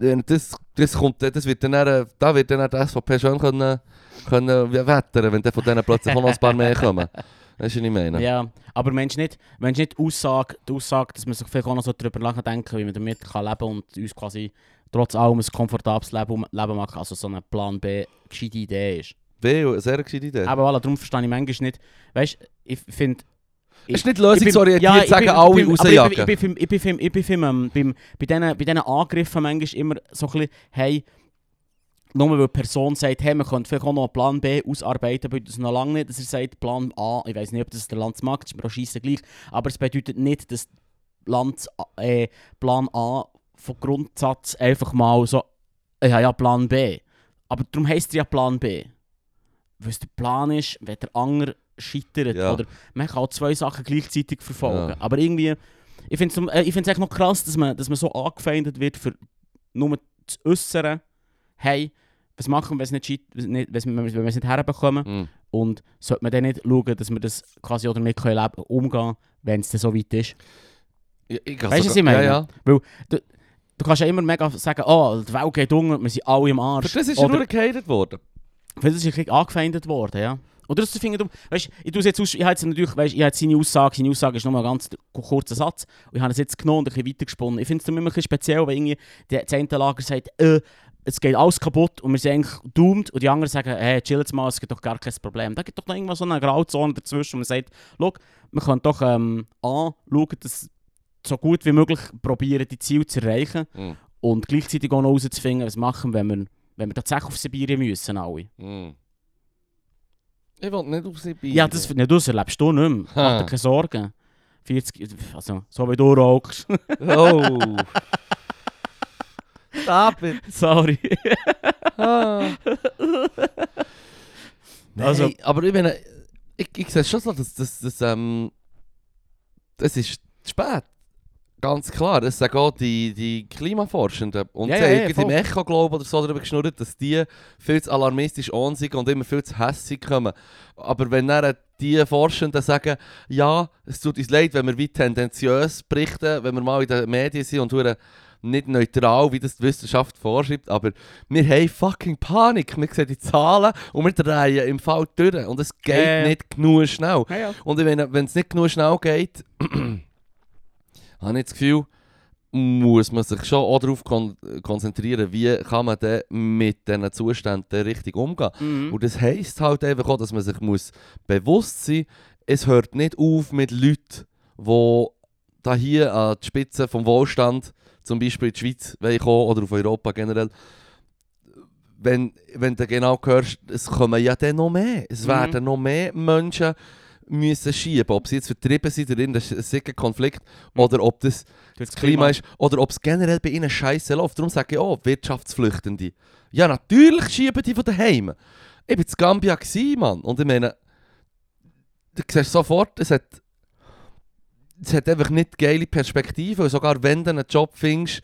ja, das, das, kommt, das wird dann, da wird dann die SVP schön können, können wettern, wenn dann von denen plötzlich noch ein paar mehr kommen. Weißt du, was ich meine? Ja, aber Mensch nicht, Mensch nicht Aussage, die Aussage, dass man sich vielleicht auch noch so darüber nachdenken wie man damit kann leben und uns quasi trotz allem ein komfortables Leben, Leben machen, also so eine Plan B gescheite Idee ist. B, eine sehr gescheite Idee. Aber voilà, darum verstehe ich manchmal nicht, weißt ich finde... es ist nicht lösungsorientiert, sagen alle rausjagen. Ich bin, ich bin, ich bin, ich bin, ich bin, ich bin beim, bei diesen bei Angriffen manchmal immer so ein bisschen, hey, nur weil die Person sagt, hey, wir können vielleicht auch noch einen Plan B ausarbeiten, bedeutet das noch lange nicht, dass er sagt, Plan A, ich weiß nicht, ob das der Land das ist mir auch scheisse gleich, aber es bedeutet nicht, dass Land, äh, Plan A von Grundsatz einfach mal so, ich habe ja Plan B. Aber darum heisst es ja Plan B. Weil es der Plan ist, wenn der andere scheitert. Ja. Oder man kann auch zwei Sachen gleichzeitig verfolgen. Ja. Aber irgendwie, ich finde es äh, ich find's echt noch krass, dass man, dass man so angefeindet wird für nur das Äußere. Hey, was machen wir, wenn wir es nicht herbekommen? Mhm. Und sollte man dann nicht schauen, dass wir das quasi auch damit können leben, umgehen wenn es dann so weit ist? Ja, ich Weißt du, was ich meine? Ja, ja. Du kannst ja immer mega sagen, oh, die Welt geht unter, wir sind alle im Arsch. Für das ist er nur gehatet worden. Weil das ist ein bisschen angefeindet worden, ja. Oder das finde ich, weißt, ich tue es jetzt aus, ich habe jetzt natürlich, weißt, ich habe seine Aussage, seine Aussage ist nur ein ganz kurzer Satz und ich habe es jetzt genommen und ein bisschen weitergesponnen. Ich finde es immer ein bisschen speziell, wenn irgendwie der das eine Lager sagt, äh, es geht alles kaputt und wir sind eigentlich doomed und die anderen sagen, hey, chill jetzt mal, es gibt doch gar kein Problem. Da gibt doch noch irgendwo so eine Grauzone dazwischen, wo man sagt, schau, wir können doch ähm, A, schauen, dass so gut wie möglich probieren, die Ziele zu erreichen Mhm. und gleichzeitig auch noch herauszufinden, was machen, wenn wir, wenn wir tatsächlich auf Sibirien müssen, alle. Mhm. Ich will nicht Sibirien. Ja, das, ja, das erlebst du nicht mehr. Mach dir keine Sorgen. 40, also, so wie du rauchst. Oh. Stop it. Sorry. Ah. Nein, Also- aber ich meine, ich, ich sehe schon so, dass das, das, ähm, das ist spät. Ganz klar, das sagen auch die, die Klimaforschenden. Und Ja, sie ja, haben ja, im. Echo, glaube oder so darüber geschnurrt, dass die viel zu alarmistisch on sind und immer viel zu hässig kommen. Aber wenn dann die Forschenden sagen, ja, es tut uns leid, wenn wir wie tendenziös berichten, wenn wir mal in den Medien sind und nicht neutral, wie das die Wissenschaft vorschreibt, aber wir haben fucking Panik. Wir sehen die Zahlen und wir drehen im Fall durch. Und es geht ja. nicht genug schnell. Ja, ja. Und wenn es nicht genug schnell geht, habe ich das Gefühl, muss man sich schon auch darauf kon konzentrieren, wie kann man denn mit diesen Zuständen richtig umgehen. Mhm. Und das heisst halt einfach auch, dass man sich muss bewusst sein muss, es hört nicht auf mit Leuten, die da hier an die Spitze vom Wohlstand, zum Beispiel in die Schweiz, kommen oder auf Europa generell, wenn, wenn du genau hörst, es kommen ja dann noch mehr. Es Mhm. werden noch mehr Menschen müssen schieben, ob sie jetzt vertrieben sind durch irgendeinen sicken Konflikt Mhm. oder ob das Das das Klima ist oder ob es generell bei ihnen scheiße läuft. Darum sage ich auch, Wirtschaftsflüchtende. Ja, natürlich schieben die von daheim. Ich war in Gambia, gewesen, Mann. Und ich meine, du siehst sofort, es hat, es hat einfach nicht geile Perspektive. Und sogar wenn du einen Job findest,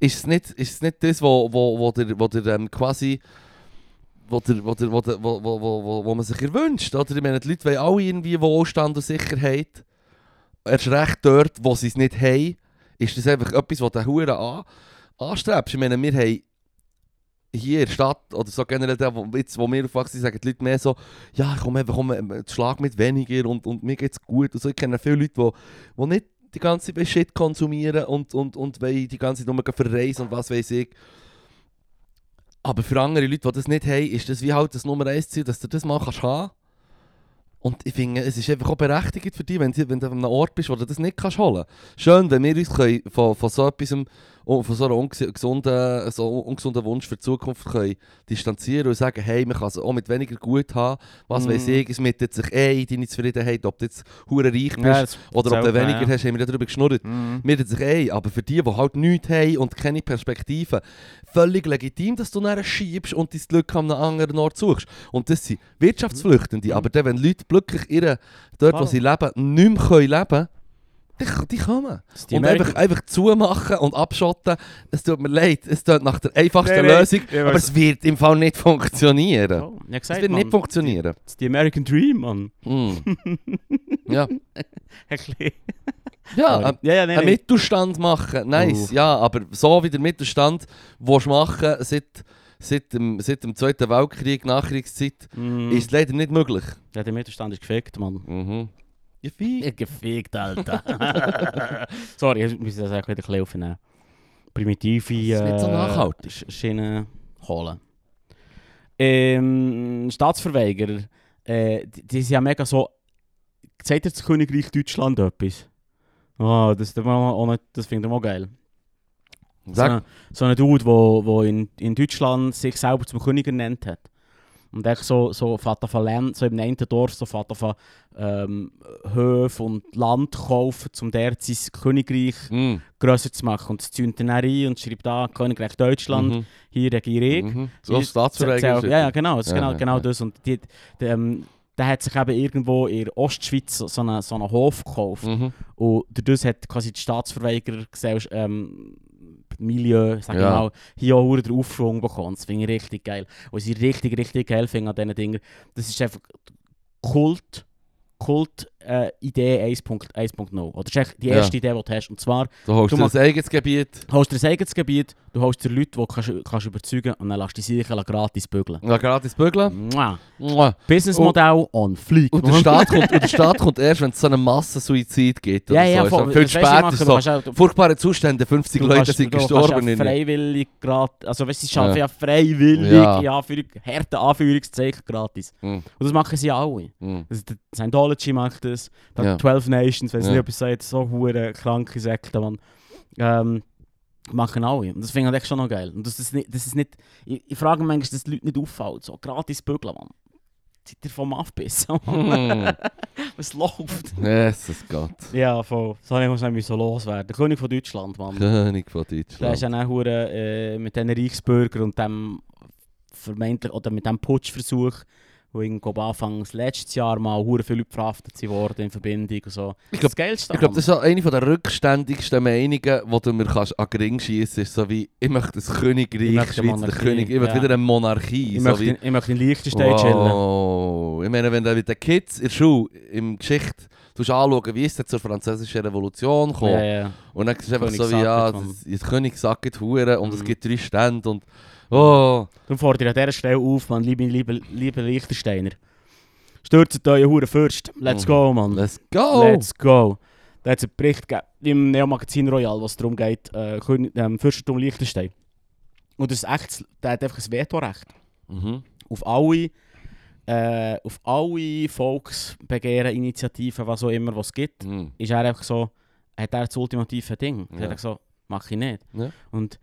ist es nicht, ist es nicht das, wo, wo, wo der, wo der ähm, quasi wo, der, wo, der, wo, wo, wo, wo, wo, wo man sich erwünscht. Oder? Ich meine, die Leute wollen alle irgendwie Wohlstand und Sicherheit. Erst recht dort, wo sie es nicht haben, ist das einfach etwas, was du Huren an, anstrebst. Ich meine, wir haben hier in der Stadt oder so generell, der, wo, jetzt, wo wir aufwachsen, sagen die Leute mehr so, ja komm, eben, komm, äh, schlag mit weniger und, und mir geht's gut. Und. Ich kenne viele Leute, die, die nicht die ganze Shit konsumieren und, und, und die ganze Zeit nur verreisen und was weiß ich. Aber für andere Leute, die das nicht haben, ist das wie halt das Nummer 1 Ziel, dass du das mal kannst haben Und ich finde, es ist einfach auch berechtigt für dich, wenn du, an einem Ort bist, wo du das nicht kannst holen kannst. Schön, wenn wir uns von, von so etwas, von so einem ungesunden, so ungesunden Wunsch für die Zukunft können distanzieren und sagen, hey, man kann es auch mit weniger gut haben. Was Mm. weiß ich, es mittet sich eh deine Zufriedenheit, ob du jetzt hure reich bist Ja, oder ob du weniger ja. hast, haben wir darüber geschnurrt. Mhm. Mittet sich eh, aber für die, die halt nichts haben und keine Perspektive, völlig legitim, dass du nachher schiebst und dein Glück an einem anderen Ort suchst. Und das sind Wirtschaftsflüchtende, Mhm. aber dann, wenn Leute glücklich ihre, dort, wo Voll. sie leben, nicht mehr können leben die, die kommen. Die Und einfach, einfach zumachen und abschotten, es tut mir leid, es tut nach der einfachsten nein, Lösung, ich aber es wird im Fall nicht funktionieren. Oh, hab es gesagt, wird Mann, nicht funktionieren. Das ist die American Dream, Mann. Mm. ja, ja ähm, ja, ja, nein, einen. Mittelstand machen, nice, Uh. ja, aber so wie der Mittelstand, willst du machen seit, seit, dem, seit dem Zweiten Weltkrieg, Nachkriegszeit, Mm. ist leider nicht möglich. Ja, der Mittelstand ist gefickt, Mann. Mhm. Wie? Gefickt, Alter. Sorry, ich muss das auch wieder ein bisschen aufnehmen. Primitive ist nicht so äh, nachhaltig. Sch- Schienen holen. Ähm, Staatsverweigerer, äh, die, die sind ja mega so... Sagt ihr das Königreich Deutschland etwas? Ah, das, das, finde ich auch geil. So ein, so Dude, der wo, wo in, in Deutschland sich selber zum König ernannt hat. Und echt so, so Vater von Land, so im einen Dorf, so Vater von ähm, Höfe und Land kaufen, um dort sein Königreich Mm. grösser zu machen. Und das zündet dann rein und schreibt da, Königreich Deutschland, Mhm. hier regiere ich. Mhm. So Staatsverweigerer. Ja, ja, genau, das Ja, genau, ja, genau das. Und die, die, ähm, der hat sich eben irgendwo in der Ostschweiz so so einen, so einen Hof gekauft. Mhm. Und dadurch hat quasi die Staatsverweigerergesellschaft, ähm, Milieu, sag Ja. ich mal, hier auch den Aufschwung bekommen. Das finde ich richtig geil. Und was ich richtig, richtig geil finde an diesen Dingen, das ist einfach Kult, Kult äh, Idee 1.1.0. Oder das ist die Ja. erste Idee, die du hast. Und zwar, Du holst Du dir ein eigenes Gebiet. holst du ein eigenes Gebiet, du holst dir Leute, die du kannst, kannst überzeugen und dann lässt du die sicher gratis bügeln. Ja, gratis bügeln. Mua. Mua. Businessmodell on fleek. Und der, Staat kommt, und der Staat kommt erst, wenn es so einen Massensuizid gibt. Ja, ja, so. dann viel Das weisst du, spät. machen, Ist du so. du- Furchtbare Zustände, 50 Du Leute kannst- sind du gestorben. Ja in- freiwillig gratis. Also, weißt du, sie arbeiten Ja. ja, freiwillig, Ja. ja. Anführung, harte Anführungszeichen gratis. Mhm. Und das machen sie alle. Mhm. Das, das Scientology macht das, dann Ja. 12 Nations, es Ja. nicht etwas sagt, so hure kranke Sekten, man. Ähm, machen alle. Und das finde ich echt schon noch geil. Und das ist nicht, das ist nicht ich, ich frage mich manchmal, dass die Leute nicht auffallen. So gratis bügeln, man. Seid ihr vom Aufbissen? Hm. Was läuft? Jesus Gott. Ja, voll. So muss ich so loswerden. Der König von Deutschland, Mann. König von Der ist Deutschland. ja dann äh, mit diesen Reichsbürgern und dem vermeintlich oder mit dem Putschversuch, wo irgendwo Anfangs letztes Jahr mal hure viele Leute verhaftet sind worden in Verbindung und so. Ich das Geilste. Ich glaube, das ist auch eine der rückständigsten Meinungen, die du mir kannst an den Ring schiessen ist so wie, ich möchte ein Königreich, Ich möchte Schweizer König, ich möchte ja. wieder eine Monarchie. ich, so möchte, wie, ich möchte in Liechtenstein chillen. wow. Ich meine, wenn du mit den Kids in der Schule, in Geschichte, du anschauen, wie ist es zur französischen Revolution gekommen, Ja, ja. und dann ist es einfach so wie, ja, das, das König sagt Hure und es Mhm. gibt drei Stände und oh, Darum fordere ich an dieser Stelle auf, man, liebe, liebe, liebe Liechtensteiner. Stürzt euren Huren Fürst. Let's go, man. let's go! Let's go. Da hat es einen Bericht gegeben im Neo-Magazin Royal, was darum geht, äh, ähm, Fürstentum Liechtenstein. Und das ist echt, der hat einfach ein Vetorecht. Mhm. Auf alle, äh, auf alle Volksbegehren, Initiativen, was auch immer was es gibt, Mhm. ist er einfach so, hat er das ultimative Ding. Er Ja. hat einfach so, mache ich nicht. Ja. Und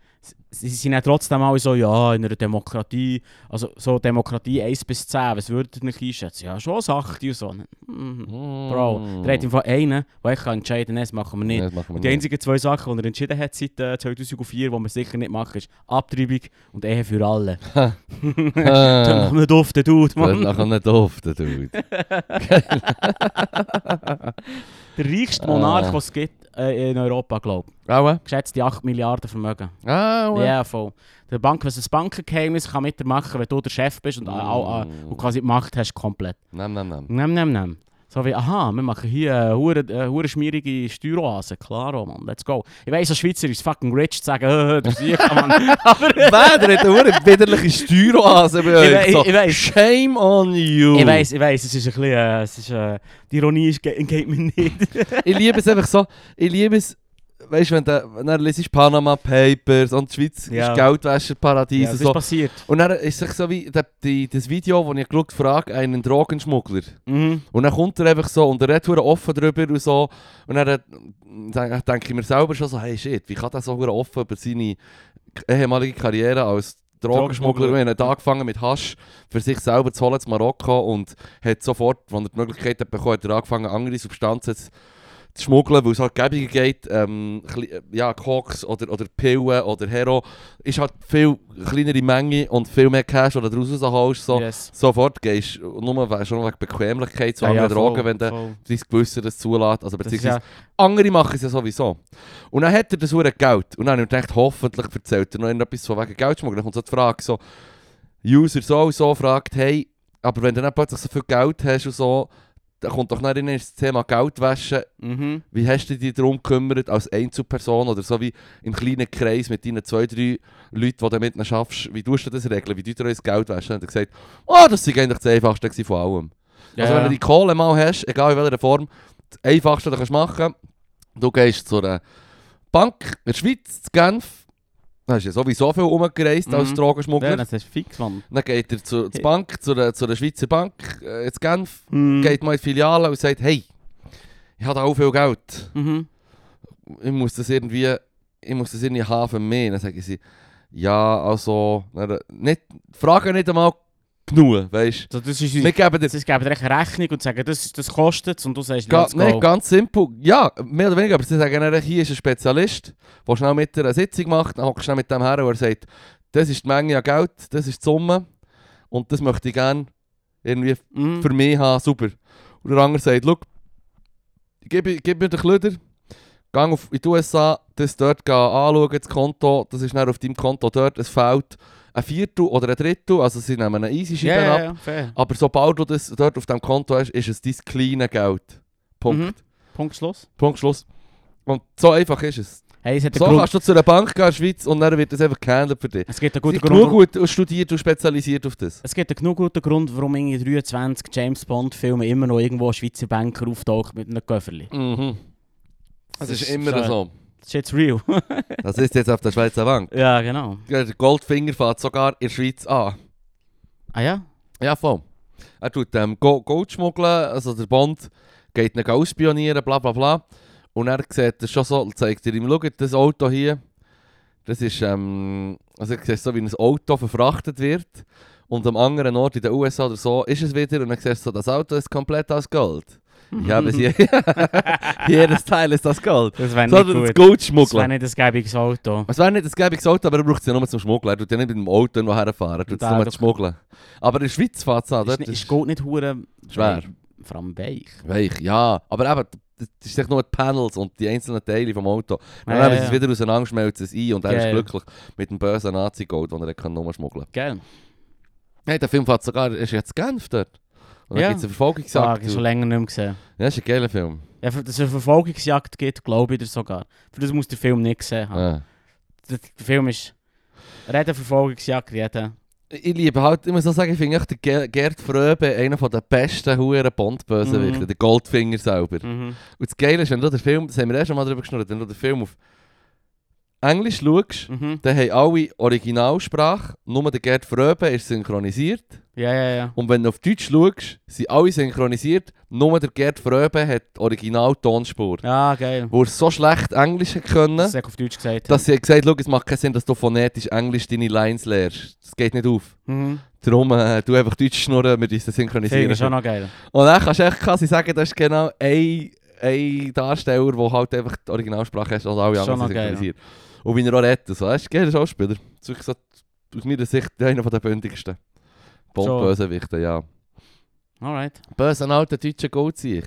sie sind ja trotzdem alle so, ja, in einer Demokratie, also so Demokratie 1 bis 10, was würdet ihr nicht einschätzen? Ja, schon 8 und so. Mhm. Bro, der hat Fall einen, der ich kann entscheiden kann, das machen wir nicht. Das machen wir Und die einzigen zwei Sachen, die er entschieden hat seit äh, 2004, die wir sicher nicht machen, ist Abtreibung und Ehe für alle. Dann noch nicht auf den Dude, Mann. nachher nicht doof, der Dude. Der reichste Monarch, Ah. den es gibt äh, in Europa, glaube ich. Aua. Geschätzte 8 Milliarden Vermögen. Aua. Ja, voll. Der Bank, was ein Bankengeheimnis kann mitmachen, wenn du der Chef bist und, Mm. äh, äh, und quasi die Macht hast komplett. Nein, nein, nein. Nehm, nehm, nehm. So wie, aha, wir machen hier eine hure, äh, hure schmierige Steueroase. Klaro, Mann, let's go. Ich weiss, als Schweizer ist fucking rich zu sagen, äh, du siehst, Mann. Aber Wer, der hat eine widerliche Steueroase bei Ich euch. we- So, ich weiss. Shame on you. ich weiss, ich weiss, es ist ein bisschen, äh, es ist, äh, die Ironie ist, geht, geht mir nicht. ich liebe es einfach so, ich liebe es, weißt du, wenn du, wenn du liest Panama Papers und die Schweiz Ja. ist Geldwäscheparadies ja, und so. ist passiert. Und dann ist es so wie der, die, das Video, wo ich geschaut frage einen Drogenschmuggler. Mhm. Und dann kommt er einfach so und er redet offen drüber und so. Und dann äh, denk- denke ich mir selber schon so, hey shit, wie kann der so offen über seine ehemalige Karriere als Drogenschmuggler, er hat angefangen mit Hasch für sich selber zu holen in Marokko und hat sofort, als er die Möglichkeit hat bekommen, hat er angefangen andere Substanzen zu zu schmuggeln, weil es halt gäbiger geht, ähm, äh, ja, Koks oder, oder Pillen oder Hero, ist halt viel kleinere Menge und viel mehr Cash, oder daraus rausholst, so. Yes. Sofort gehst du, nur, schon wegen Bequemlichkeit zu Ja, ja, anderen Drogen, voll, wenn du voll. dein Gewissen das zulässt. Also, beziehungsweise ja, andere machen es ja sowieso. Und dann hat er das hure Geld. Und dann habe ich gedacht, hoffentlich erzählt er noch irgendetwas von wegen Geldschmuggel. Dann kommt so die Frage, so, User so und so fragt, hey, aber wenn du dann plötzlich so viel Geld hast und so, dann kommt doch nachher das Thema Geldwäsche. mhm. Wie hast du dich darum gekümmert als Einzelperson oder so wie im kleinen Kreis mit deinen zwei, drei Leuten, die du mit schaffst? Wie tust du das regeln? Wie tust du das Geld waschen? Und er gesagt, oh, das war eigentlich das Einfachste von allem. Ja, Also wenn du die Kohle mal hast, egal in welcher Form, das Einfachste, was du kannst machen du gehst zu einer Bank in der Schweiz, zu Genf, da hast du ja sowieso viel umgereist als Mhm. Drogenschmuggler. Ja, das ist fix, Mann. Dann geht er zu, zur Hey. Bank, zu der, zu der Schweizer Bank äh, in Genf, Mhm. geht mal in die Filiale und sagt, hey, ich habe auch viel Geld. Mhm. ich muss das irgendwie, ich muss das irgendwie haben für mich. Dann sagen sie, ja, also, dann, nicht, fragen nicht einmal genug, weißt So, das du. ist, Wir geben dir, das geben dir Rechnung und sagen, das, das kostet es und du sagst, ga, let's nee, go. ganz simpel, ja, mehr oder weniger, aber sie sagen hier ist ein Spezialist, der schnell mit dir eine Sitzung macht, dann hockst du mit dem her und er sagt, das ist die Menge an Geld, das ist die Summe und das möchte ich gerne irgendwie Mhm. für mich haben, super. Und der andere sagt, schau, gib, gib mir den Klöder, geh auf, in die USA, das dort anschauen, das Konto, das ist dann auf deinem Konto dort, es fehlt ein Viertel oder ein Drittel, also sie nehmen eine easy Scheibe ja, ab, fair. aber sobald du das dort auf deinem Konto hast, ist es dein kleines Geld. Punkt. Mhm. Punkt Schluss. Punkt, Schluss. Und so einfach ist es. Hey, es, So Grund, kannst du zu einer Bank gehen in der Schweiz und dann wird das einfach gehandelt für dich. es gibt einen Sie guten genug Grund. gut studiert und spezialisiert auf das. Es gibt einen genug guten Grund, warum in 23 James Bond Filmen immer noch irgendwo ein Schweizer Banker auftaucht mit einem Köfferli. Mhm. Das ist immer so. Das ist jetzt real. Das ist jetzt auf der Schweizer Bank. ja, genau. Der Goldfinger fährt sogar in der Schweiz an. Ah ja? Ja, voll. Er tut ähm, Go- Gold schmuggeln, also der Bond geht ihn ausspionieren, bla bla bla. Und er sieht das schon so, zeigt er ihm, schau, das Auto hier, das ist, ähm, also er sieht so, wie ein Auto verfrachtet wird. Und am anderen Ort in den USA oder so ist es wieder und dann siehst du so, das Auto ist komplett aus Gold. Ich habe es hier. Jedes Teil ist das Gold. Das wäre nicht das gut. Das schmuggeln. wäre nicht ein gäbiges Auto. Es wäre nicht ein gäbiges Auto, aber er braucht es ja nur zum Schmuggeln. Er tut ja nicht mit dem Auto irgendwo herfahren, er tut es nur zum Schmuggeln. Aber in der Schweiz fährt es an. Ist, ist Gold nicht hure schwer. Vor allem weich. Weich, ja. Aber eben, das ist echt nur die Panels und die einzelnen Teile vom Auto. Dann Ja, ja, sie es ja. wieder auseinander, schmelzen es ein und er ist glücklich mit dem bösen Nazi-Gold, den er kann nur schmuggeln Geil. Hey, der Film fährt sogar, ist jetzt Genf dort. Und dann Ja. gibt es eine Verfolgungsjagd. ich habe schon länger nicht mehr gesehen. ja, ist ein geiler Film. Ja, für- dass es eine Verfolgungsjagd gibt, glaube ich dir sogar. Für das muss der Film nicht gesehen haben. Ja. Der, der Film ist... Eine Verfolgungsjagd, jeder. Ich liebe halt, ich muss auch sagen, ich finde Ge- Gerd Fröbe einer der besten huren Bond-Bösewichte, Mhm. der Goldfinger selber. Mhm. Und das Geile ist, wenn du den Film, das haben wir eh schon mal drüber geschnurrt, wenn du den Film auf Englisch schaust, Mhm. dann haben alle Originalsprache, nur der Gerd Fröbe ist synchronisiert. Ja, ja, ja. Und wenn du auf Deutsch schaust, sind alle synchronisiert, nur der Gerd Fröbe hat die Original-Tonspur. Ja, geil. Wo er so schlecht Englisch hat können, Das ist auf Deutsch gesagt. dass sie gesagt hat, es macht keinen Sinn, dass du phonetisch Englisch deine Lines lernst. Das geht nicht auf. Mhm. Darum, äh, du einfach Deutsch schnurren, wir uns synchronisieren. ist schon noch geil. Und dann kannst du echt quasi sagen, das ist genau ein, ein Darsteller, der halt einfach die Originalsprache hat und alle anderen noch geil, synchronisiert. Und wie er auch redet. So. Er ist ein geiler Schauspieler. Das ist wirklich so, aus meiner Sicht einer der bündigsten. Bond-Bösewichte, ja. Alright. Böse alter deutscher Goldziech.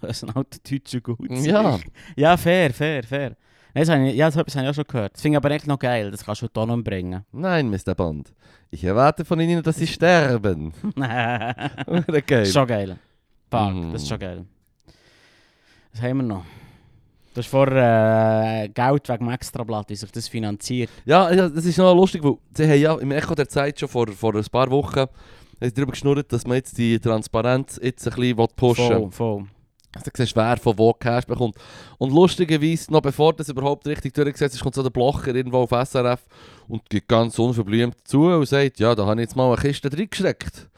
Das ist ein alter deutscher Gut. Ja. Ja, fair, fair, fair. Nein, das habe ich, ja, das habe ich auch schon gehört. Das finde ich aber echt noch geil. Das kannst du auch noch bringen. Nein, Mr. Bond. Ich erwarte von Ihnen, dass Sie sterben. Schon Oder geil. geil. Fuck, Mm. das ist schon geil. Was haben wir noch? Du hast vor äh, Geld wegen dem Extrablatt, wie sich das finanziert. Ja, ja, das ist noch lustig, weil sie haben ja im Echo der Zeit schon vor, vor ein paar Wochen darüber geschnurrt, dass man jetzt die Transparenz jetzt ein bisschen pushen will. Voll, voll. Also, du siehst, wer von wo Cash bekommt. Und lustigerweise, noch bevor das überhaupt richtig durchgesetzt ist, kommt so der Blocher irgendwo auf SRF und geht ganz unverblümt zu und sagt, ja, da habe ich jetzt mal eine Kiste reingesteckt.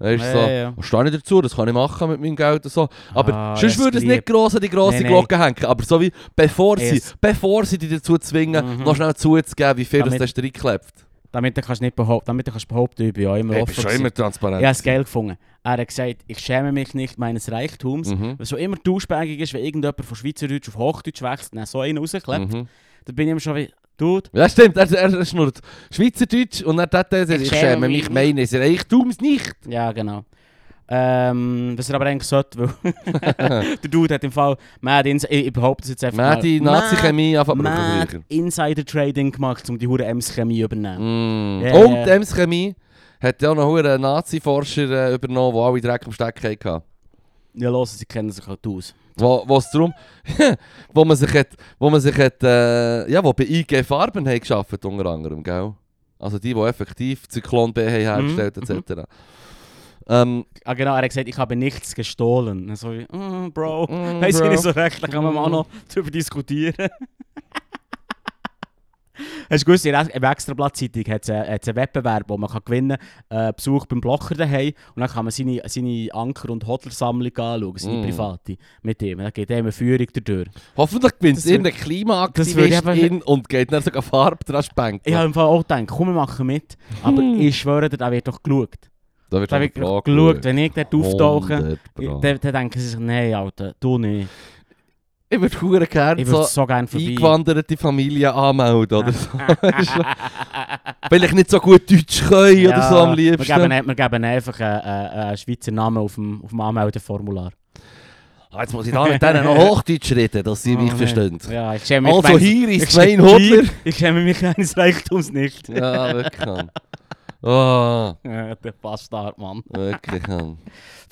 Er ist so, Ja, ja. was stehe ich dazu, das kann ich machen mit meinem Geld und so. Aber Ah, sonst würde es nicht gross an die grosse nein. Glocke hängen. Aber so wie, bevor sie, Es- bevor sie dich dazu zwingen, Mhm. noch schnell zuzugeben, wie viel Damit- das da reinklebt. Damit du kannst nicht behaupten, damit du kannst behaupten, ich bin ja immer Hey, offen. bist schon immer transparent. Ich habe es geil gefunden. Er hat gesagt, ich schäme mich nicht meines Reichtums. Mhm. Was so immer duschbägig ist, wenn irgendjemand von Schweizerdeutsch auf Hochdeutsch wechselt, dann so einen rausklebt, Mhm. dann bin ich immer schon wie, Dude, Ja, stimmt, er, er, er schnurrt Schweizerdeutsch und dann hat er gesagt, Ich ich schäme mich mich meines Reichtums nicht. Ja, genau. Ähm, was er aber eigentlich sollte, weil der Dude hat im Fall Mad Ins ich, ich behaupte es jetzt einfach die mal, Nazi-Chemie einfach Mad, Mad brauchen. Insider Trading gemacht, um die hure Ems Chemie übernehmen. Mm. Ja, Und ja. die Ems Chemie hat ja auch noch einen Nazi-Forscher äh, übernommen, der alle Dreck am Steck hatten. Ja, los, sie kennen sich halt aus. Wo, wo es darum, wo man sich hat, wo man sich hat, äh, ja, wo bei IG Farben haben geschafft unter anderem, gell? Also die, die effektiv Zyklon B haben hergestellt Mhm, etc. Ähm, Ah genau, er hat gesagt, ich habe nichts gestohlen. So wie, mm, Bro, mm, weiss ich nicht so recht, da kann man mal Mm. noch darüber diskutieren. Hast du gewusst, in der Extrablatt-Zeitung hat es einen, Wettbewerb, wo man kann gewinnen kann, äh, Besuch beim Blocher daheim und dann kann man seine, seine Anker- und Hodler-Sammlung anschauen, seine Mm. private, mit ihm. Dann geht er eine Führung dadurch. Hoffentlich gewinnt irgendein Klimaaktivistin und geht dann sogar Farbe dran spenken. Ich habe im Fall auch gedacht, komm, wir machen mit, aber Hm. ich schwöre dir, da wird doch geschaut. da wird Da wird geschaut, wenn ich dort auftauche, 100 Pro. dann, dann denken sie sich, nein, Alter, du nicht. Ich würde hure gerne so so vorbei. eingewanderte Familien anmelden oder so. Weil ich nicht so gut Deutsch kann oder so am liebsten. Wir geben, wir geben einfach einen, einen, Schweizer Namen auf dem, auf dem Anmeldeformular. Ah, jetzt muss ich da mit denen noch Hochdeutsch reden, dass sie Oh, mich nein. verstehen. Ja, ich mich Also meines- hier ist schäme- Hodler. Ich schäme mich eines Reichtums nicht. Ja, wirklich. Mann. Oh, Ja, der Bastard, Mann. wirklich. Mann.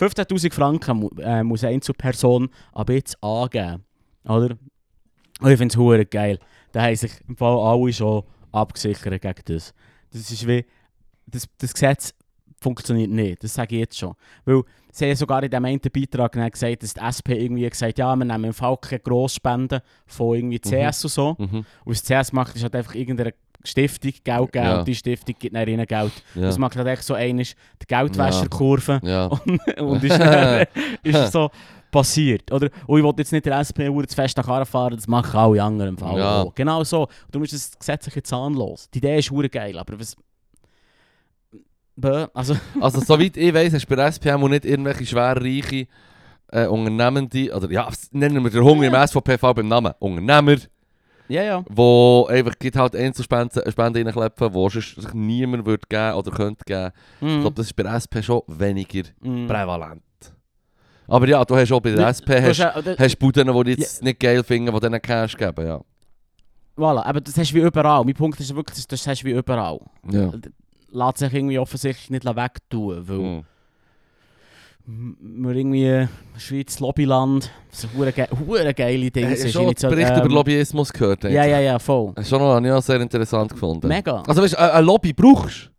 15'000 Franken mu äh, muss eine Einzelperson ab jetzt angeben. Oder? Und ich finde es geil. Da haben sich im Fall alle schon abgesichert gegen das. Das ist wie... Das, das Gesetz funktioniert nicht, das sage ich jetzt schon. Weil sie haben sogar in diesem einen Beitrag gesagt, dass die SP irgendwie gesagt ja, wir nehmen im Fall keine Grossspenden von irgendwie CS und so. Mhm. Und was CS macht, ist halt einfach irgendeine Stiftung Geld geben Ja. und die Stiftung gibt dann ihnen Geld. Ja. Das macht halt echt so einisch die Geldwäscherkurve ja. und, und ist, dann, ist so passiert. Oder? Und ich wollte jetzt nicht der SP hure zu fest nach Karren fahren, das machen alle anderen im Fall. Ja. Genau so. Du musst das gesetzliche zahnlos. Die Idee ist hure geil, aber was... Bäh, also... Also soweit ich weiß, hast du bei SPM auch nicht irgendwelche schwerreiche äh, Unternehmende, oder ja, nennen wir den Hunger im SVPV beim Namen, Unternehmer, Ja, ja. wo einfach gibt halt Einzelspenden Spenden reinkleppen, wo sich niemand würde geben oder könnte geben. Ich Mhm. glaube, das ist bei SP schon weniger Mhm. prävalent. Aber ja, du hast auch bei der SP hast, hast, hast Buden, die jetzt nicht geil finden, die denen Cash geben, ja. Voilà, aber das hast du wie überall. Mein Punkt ist wirklich, das- das hast du wie überall. Ja. Lässt sich irgendwie offensichtlich nicht wegtun, weil... Mhm. Wir irgendwie Schweiz, Lobbyland, so hure ge hure geile Dinge. Hast du schon Bericht ähm, über Lobbyismus gehört? Ja, ja, ja, voll. Hast du schon noch, habe ich auch sehr interessant gefunden. Mega. Also weißt du, ein ein Lobby brauchst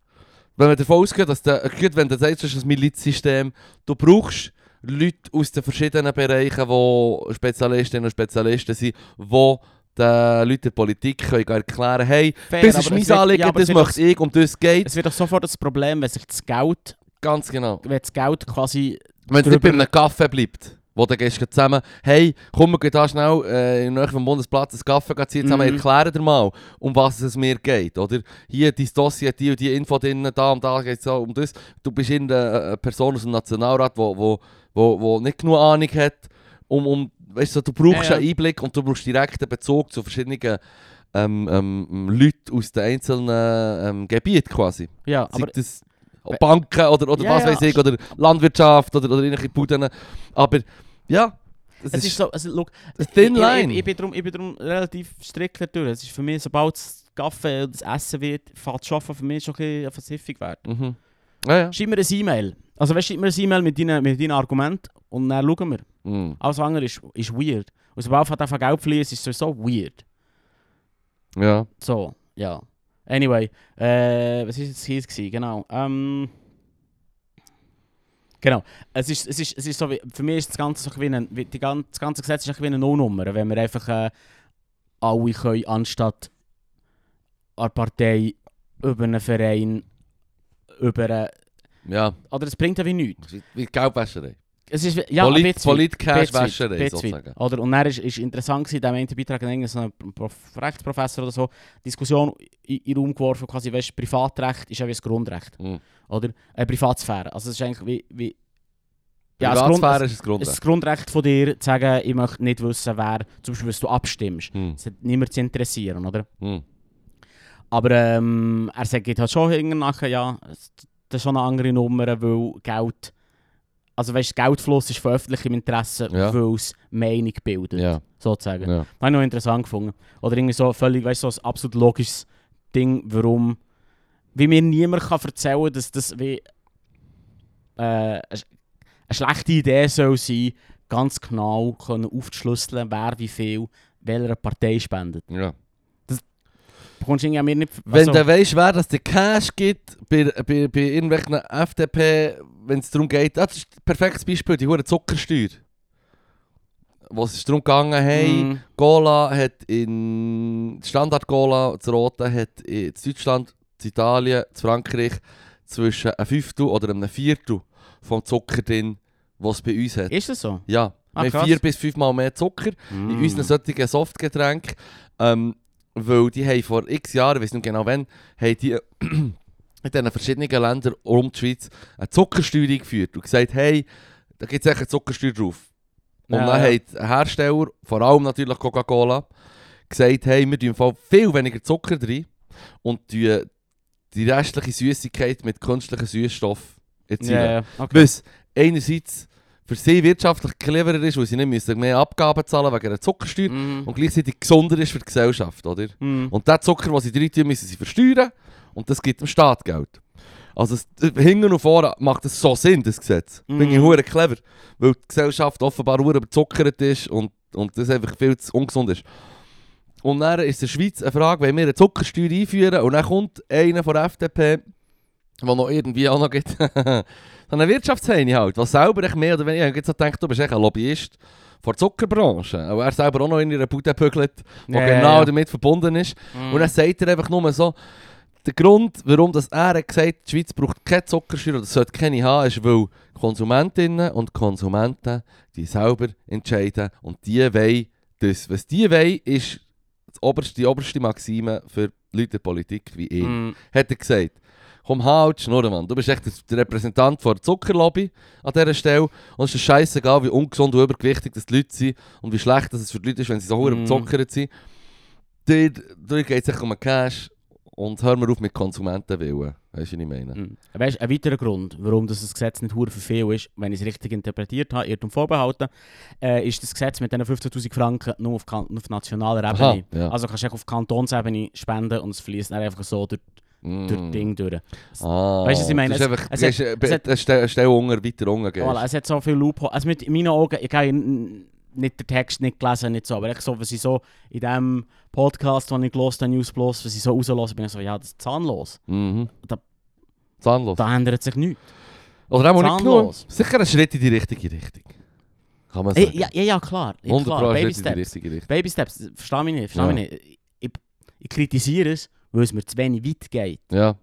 Wenn man davon ausgeht, dass der, gut, wenn du sagst, das ist ein Milizsystem, du brauchst Leute aus den verschiedenen Bereichen, die Spezialistinnen und Spezialisten sind, die den Leuten der Politik können erklären hey, Fair, das ist mein Anliegen, ja, das möchte ich, um das geht. Es wird doch sofort das Problem, wenn sich das Geld, Ganz genau. wenn das Geld quasi... Wenn es nicht bei einem Kaffee bleibt, wo du gehst zusammen, hey, komm, wir gehen da schnell äh, in vom Bundesplatz einen Kaffee ziehen zusammen, Mhm. erklären dir mal, um was es mir geht, oder? Hier, dein Dossier die und die Info drin, da und da geht es so um das. Du bist in eine Person aus dem Nationalrat, wo, wo, wo, nicht genug Ahnung hat, um, um weißt du, du brauchst Ja, ja. einen Einblick und du brauchst direkten Bezug zu verschiedenen ähm, ähm, Leuten aus den einzelnen ähm, Gebieten quasi. Ja, Sei aber... das Banken oder, oder Ja, was weiß ich, oder Landwirtschaft oder, oder irgendwelche Buden. Aber ja, das Es ist so, also, look, ich, line. Ich, ich, bin drum, ich bin drum relativ strikt dadurch. Es ist für mich, sobald das Kaffee und das Essen wird, fällt das Arbeiten für mich schon ein bisschen eine Versiffung wert. Mhm. Ja, ja. Schreib mir ein E-Mail. Also weißt, schreib mir ein E-Mail mit deinen, mit deinen Argumenten und dann schauen wir. Mm. Alles andere ist, ist weird. Und sobald von einfach Geld fließt, ist es sowieso weird. Ja. So, ja. Anyway, äh, was war jetzt hier? gewesen? Genau. Ähm, genau. Es ist, es, ist, es ist so wie, für mich ist das Ganze so wie ein, wie die ganze, das ganze Gesetz ist wie eine No-Nummer, wenn wir einfach äh, alle können, anstatt eine Partei über einen Verein, über einen, Ja. oder es bringt ja wie nichts. Wie, Geldwäscherei. Es ist, ja, Polit, ein. Polit-Cash-Wäscherei, sozusagen. Oder? Und dann ist, ist interessant gewesen, in diesem Beitrag hat irgendein so ein Prof Rechtsprofessor oder so Diskussion in, den Raum geworfen, quasi, weißt, Privatrecht ist ja wie das Grundrecht. Mm. Oder? Äh, Privatsphäre. Also es ist eigentlich wie... wie ja, das, Privatsphäre ist das Grundrecht. das Grundrecht von dir, zu sagen, ich möchte nicht wissen, wer, zum Beispiel, was du abstimmst. Mm. Es hat niemand zu interessieren, oder? Mm. Aber ähm, er sagt halt schon nachher, ja, das ist schon eine andere Nummer, weil Geld... Also weißt, Geldfluss ist von öffentlichem Interesse, Ja. weil es Meinung bildet, Ja. sozusagen. ja. Habe ich noch interessant gefunden. Oder irgendwie so völlig, weißt du, so ein absolut logisches Ding, warum. Wie mir niemand kann erzählen kann, dass das wie. Äh, eine sch- eine schlechte Idee soll sein, ganz genau können aufzuschlüsseln, wer wie viel welcher Partei spendet. ja. Bekommst du an mir nicht. Wenn du weißt, wer das der Cash gibt, bei, bei, bei irgendwelchen FDP, wenn es darum geht, ah, das ist ein perfektes Beispiel, die hohe Zuckersteuer. Wo es ist darum gegangen, hey, Mm, Cola hat in Standard Cola, das Rote hat in Deutschland, in Italien, in Frankreich zwischen einem Fünftel oder einem Viertel vom Zucker drin, was es bei uns hat. ist das so? Ja, Ah, wir haben vier bis fünfmal mehr Zucker Mm. in unseren solchen Softgetränken. Ähm, weil die haben vor x Jahren, ich weiß nicht genau wann, haben die in diesen verschiedenen Ländern um die Schweiz eine Zuckersteuer eingeführt und gesagt, hey, da gibt es eine Zuckersteuer drauf. Und Ja, dann ja. haben die Hersteller, vor allem natürlich Coca-Cola, gesagt, hey, wir tun im Fall viel weniger Zucker drin und tun die restliche Süßigkeit mit künstlichen Süßstoff erzielen. Ja, ja, okay. Was einerseits für sie wirtschaftlich cleverer ist, weil sie nicht müssen mehr Abgaben zahlen wegen einer Zuckersteuer Mm, und gleichzeitig gesunder ist für die Gesellschaft, oder? mm. Und den Zucker, den sie drin tun, müssen sie versteuern und das gibt dem Staat Geld. Also es, hinten und vorne macht es so Sinn, das Gesetz. Mhm. Bin ich hure clever, weil die Gesellschaft offenbar hure überzuckert ist und, und das einfach viel zu ungesund ist. Und dann ist in der Schweiz eine Frage, wenn wir eine Zuckersteuer einführen und dann kommt einer von der FDP, der noch irgendwie auch noch gibt, so eine Wirtschaftsheini halt, was selber echt mehr oder weniger, ich jetzt gedacht, du bist echt ein Lobbyist von der Zuckerbranche, aber er selber auch noch in ihrer Bude pügelt, die Ja, genau ja. damit verbunden ist. Mm. Und dann sagt er einfach nur so, der Grund, warum das er hat gesagt die Schweiz braucht keine Zuckersteuer oder sollte keine haben, ist, weil Konsumentinnen und Konsumenten die selber entscheiden und die wollen das. Was die wollen, ist das oberste, die oberste Maxime für Leute der Politik wie ihn. Mm. Hat er gesagt. Komm, halt, Schnurren, Mann. Du bist echt der Repräsentant der Zuckerlobby an dieser Stelle. Und es ist scheißegal, wie ungesund und übergewichtig das die Leute sind und wie schlecht das es für die Leute ist, wenn sie so Mm. mm. zuckert sind. Dir, dir geht es echt um den Cash und hör mal auf mit Konsumentenwillen. Weißt du, was ich meine? Mhm. Weißt, ein weiterer Grund, warum das Gesetz nicht hure für viel ist, wenn ich es richtig interpretiert habe, Irrtum vorbehalten, äh, ist das Gesetz mit diesen 15'000 Franken nur auf, kan- auf nationaler Aha, Ebene. ja. Also kannst du auf Kantonsebene spenden und es fließt dann einfach so durch, durch das Mm. Ding durch. Ah, Weißt du, was ich meine? Es- einfach, es es, hat- es hat- Stelle, Stelle unter, weiter unten gehst. Voilà, es hat so viel Loophole. Also mit, in meinen Augen, ich habe nicht den Text nicht gelesen, nicht so, aber echt so, was ich so in dem Podcast, den ich gelesen habe, News Plus, was ich so rauslasse, bin ich so, ja, das ist zahnlos. Mhm. Da- Zahnlos. Da ändert sich nichts. Oder auch nicht genug. Sicher ein Schritt in die richtige Richtung. Kann man sagen. ja, ja, ja, klar. Ja, 100 klar. Baby Steps. Baby Steps, verstehe mich nicht, verstehe Ja. mich nicht. Ich, ich kritisiere es, weil es mir zu wenig weit geht. Ja.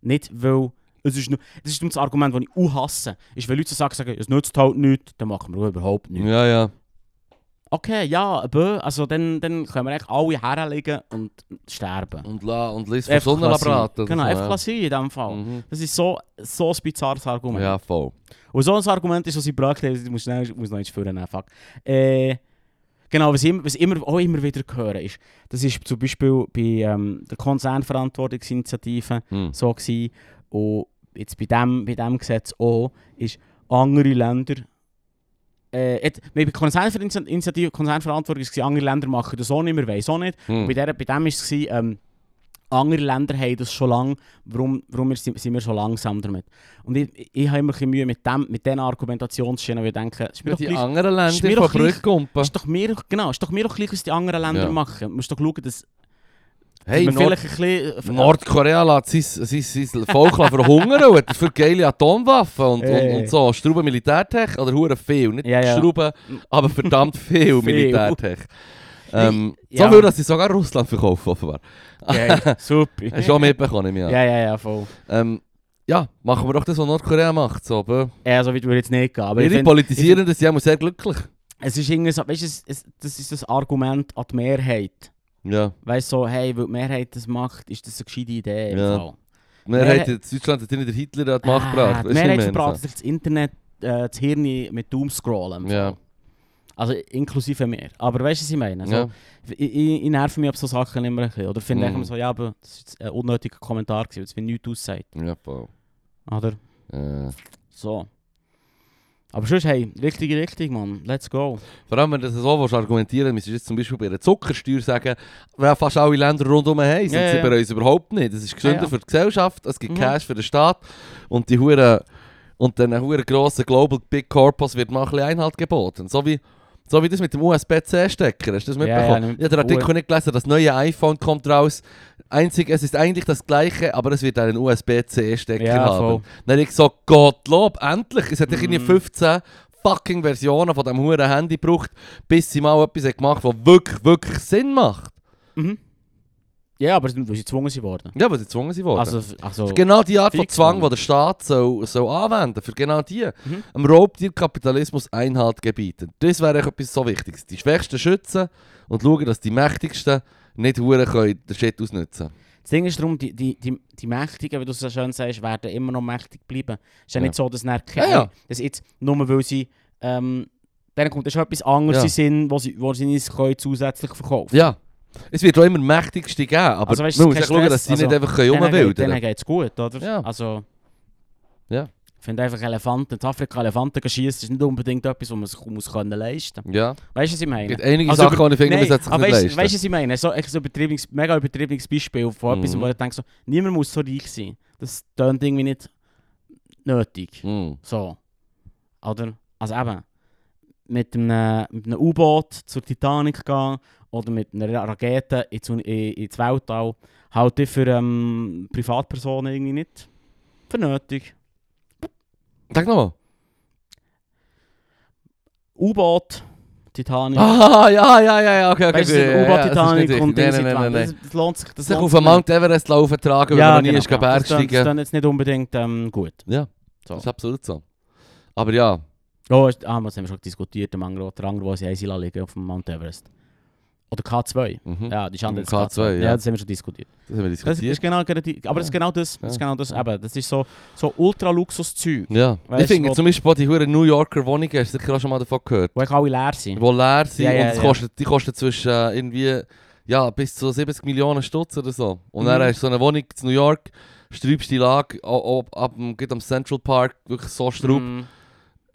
Nicht, weil... Es ist, nur, das ist nur das Argument, das ich auch hasse. Ist, wenn Leute sagen, sagen, es nützt halt nichts, dann machen wir überhaupt nichts. Ja, ja. Okay, ja, bö, also dann, dann können wir echt alle herlegen und sterben. Und, la, und liest von Einfach Sonne lassen. braten. Genau, so, einfach ja. in diesem Fall. Mhm. Das ist so, so ein bizarres Argument. Ja, voll. Und so ein Argument ist, was ich habe, ich muss, schnell, muss noch eins führen, nein, fuck. Äh, genau, was ich, immer- was immer, auch immer wieder höre, ist, das ist zum Beispiel bei ähm, der Konzernverantwortungsinitiative Mhm. so gewesen, und jetzt bei dem, bei dem Gesetz auch, ist andere Länder, äh, bei Konzernverantwortung es, andere Länder machen das auch nicht, wir weiss auch nicht. Und Mhm. bei, der, bei dem war es, ähm, andere Länder haben das schon lange, warum, warum sind, wir so langsam damit? Und ich, ich, habe immer ein Mühe mit, dem, mit diesen Argumentationsschienen, weil ich denke, ist mir die gleich, anderen Länder von ist doch mir, genau, ist doch mir doch gleich, was die anderen Länder Ja. machen. Du musst doch schauen, dass, Hey, Nord vielleicht ein bisschen... Nordkorea lässt sein, sein, sein Volk verhungern und dafür geile Atomwaffen und, und, Hey. und so. Strauben Militärtech oder hure viel. Nicht Ja, ja. Schrauben, aber verdammt viel Viel. Militärtech. Ähm, Ja. So viel, dass sie sogar Russland verkaufen, offenbar. Geil, super. Hast du schon mitbekommen, ja. Ja, ja, ja, voll. Ähm, ja, machen wir doch das, was Nordkorea macht. So, Ja, so weit würde ich jetzt nicht gehen. Aber Ihre find, Politisierenden sind immer sehr glücklich. es ist irgendwie so, weißt du, es, es, das ist das Argument an die Mehrheit. Ja. Weißt du, so, hey, weil die Mehrheit das macht, ist das eine gescheite Idee. Ja. Wir Mehrheit- in Deutschland hat nicht der Hitler an die Macht Ah, gebracht. Die Weisst du, Mehrheit verbraten sich das Internet, äh, das Hirn mit Doomscrollen. im Ja. Also inklusive mir. Aber weißt du, was ich meine? So, Ja. ich, ich, ich nerve mich ab so Sachen immer ein bisschen. Oder finde ich Mhm. immer so, ja, aber das ist ein unnötiger Kommentar, gewesen, weil es wie nichts aussagt. Ja, voll. Oder? Ja. So. Aber sonst, hey, richtige Richtung, Mann. Let's go. Vor allem, wenn du das so willst argumentieren willst, jetzt zum Beispiel bei einer Zuckersteuer sagen, weil fast alle Länder rundherum haben, sind Ja, sie ja. bei uns überhaupt nicht. Das ist gesünder Ja, für die Gesellschaft, es gibt Mhm. Cash für den Staat und die hure und den hure grossen Global Big Corpus wird mal ein bisschen Einhalt geboten. So wie, so wie das mit dem USB-C-Stecker, hast du das Ja, ja, mitbekommen? nicht- ich habe den Artikel nicht gelesen, das neue iPhone kommt raus. Einzig, es ist eigentlich das gleiche, aber es wird einen USB-C-Stecker Ja, haben. voll. Dann habe ich gesagt, Gottlob, endlich! Es hat mm. irgendwie Mhm. 15 fucking Versionen von diesem huren Handy gebraucht, bis sie mal etwas gemacht hat, das wirklich, wirklich Sinn macht. Mhm. Ja, aber weil sie gezwungen sind worden. Ja, weil sie gezwungen sind worden. Also, also Das ist genau die Art von Zwang, den der Staat soll, soll anwenden für genau die. Mhm. Am Raubtierkapitalismus Einhalt gebieten. Das wäre etwas so Wichtiges. Die Schwächsten schützen und schauen, dass die Mächtigsten nicht hure können den Shit ausnutzen das Ding ist darum, die, die, die, die Mächtigen, wie du so schön sagst, werden immer noch mächtig bleiben. Es ist ja, Ja. nicht so, dass dann Ja, ja. dass jetzt nur weil sie ähm, dann kommt schon etwas anderes Ja. in Sinn, wo sie, wo sie nicht können zusätzlich verkaufen Ja. Es wird auch immer Mächtigste geben, aber Also weißt, man muss echt schauen, dass sie nicht also, einfach können Denen geht- rumwildern Denen geht es gut, oder? Ja. Also, Ja. ich finde einfach Elefanten, in Afrika Elefanten schießen, ist nicht unbedingt etwas, was man sich muss können leisten kann. Ja. Weißt du, was ich meine? Es gibt einige Also Sachen, die ich finde, man sollte sich nicht weißt, leisten. weißt du, was ich meine? So ein übertriebenes, mega übertriebenes Beispiel von etwas, Mhm. wo ich denke, so, niemand muss so reich sein. Das tönt irgendwie nicht nötig. Mm. So. Oder? Also eben, mit einem, mit einem U-Boot zur Titanic gehen oder mit einer Rakete ins, in- ins Weltall, halte ich für ähm, Privatpersonen irgendwie nicht für nötig. Sag nochmal. U-Boot, Titanic. Ah, ja, ja, ja, ja, okay, okay. Weißt du, gut, ja, U-Boot, ja, das Titanic nicht und. Dings Nein, nein, nein. Das, das lohnt sich. Das Sich auf den Mount Everest laufen tragen, weil man noch nie ist genau. Das Bergsteigen. ist dann jetzt nicht unbedingt ähm, gut. Ja, So. das ist absolut so. Aber ja, Oh, ist- ah, das haben wir schon diskutiert, der Mangro, der andere, wo sie liegen auf dem Mount Everest. Oder K2. mhm. Ja, die ist K2. K2, ja. ja. das haben wir schon diskutiert. das haben wir Das ist diskutiert. genau, die- aber das ist genau das. Das, ist genau das, eben, das ist so, so Ultra-Luxus-Zeug, Ja, Weißt ich finde zum Beispiel auch die hure New Yorker Wohnungen, hast du sicher auch schon mal davon gehört, wo alle leer sind. die leer sind Ja, ja, und kostet, die kosten zwischen äh, irgendwie ja, bis zu 70 Millionen Stutz oder so. Und Mhm. dann hast du so eine Wohnung in New York, sträubste Lage, auch, auch, ab, dem- geht am Central Park, wirklich so straub. Mm,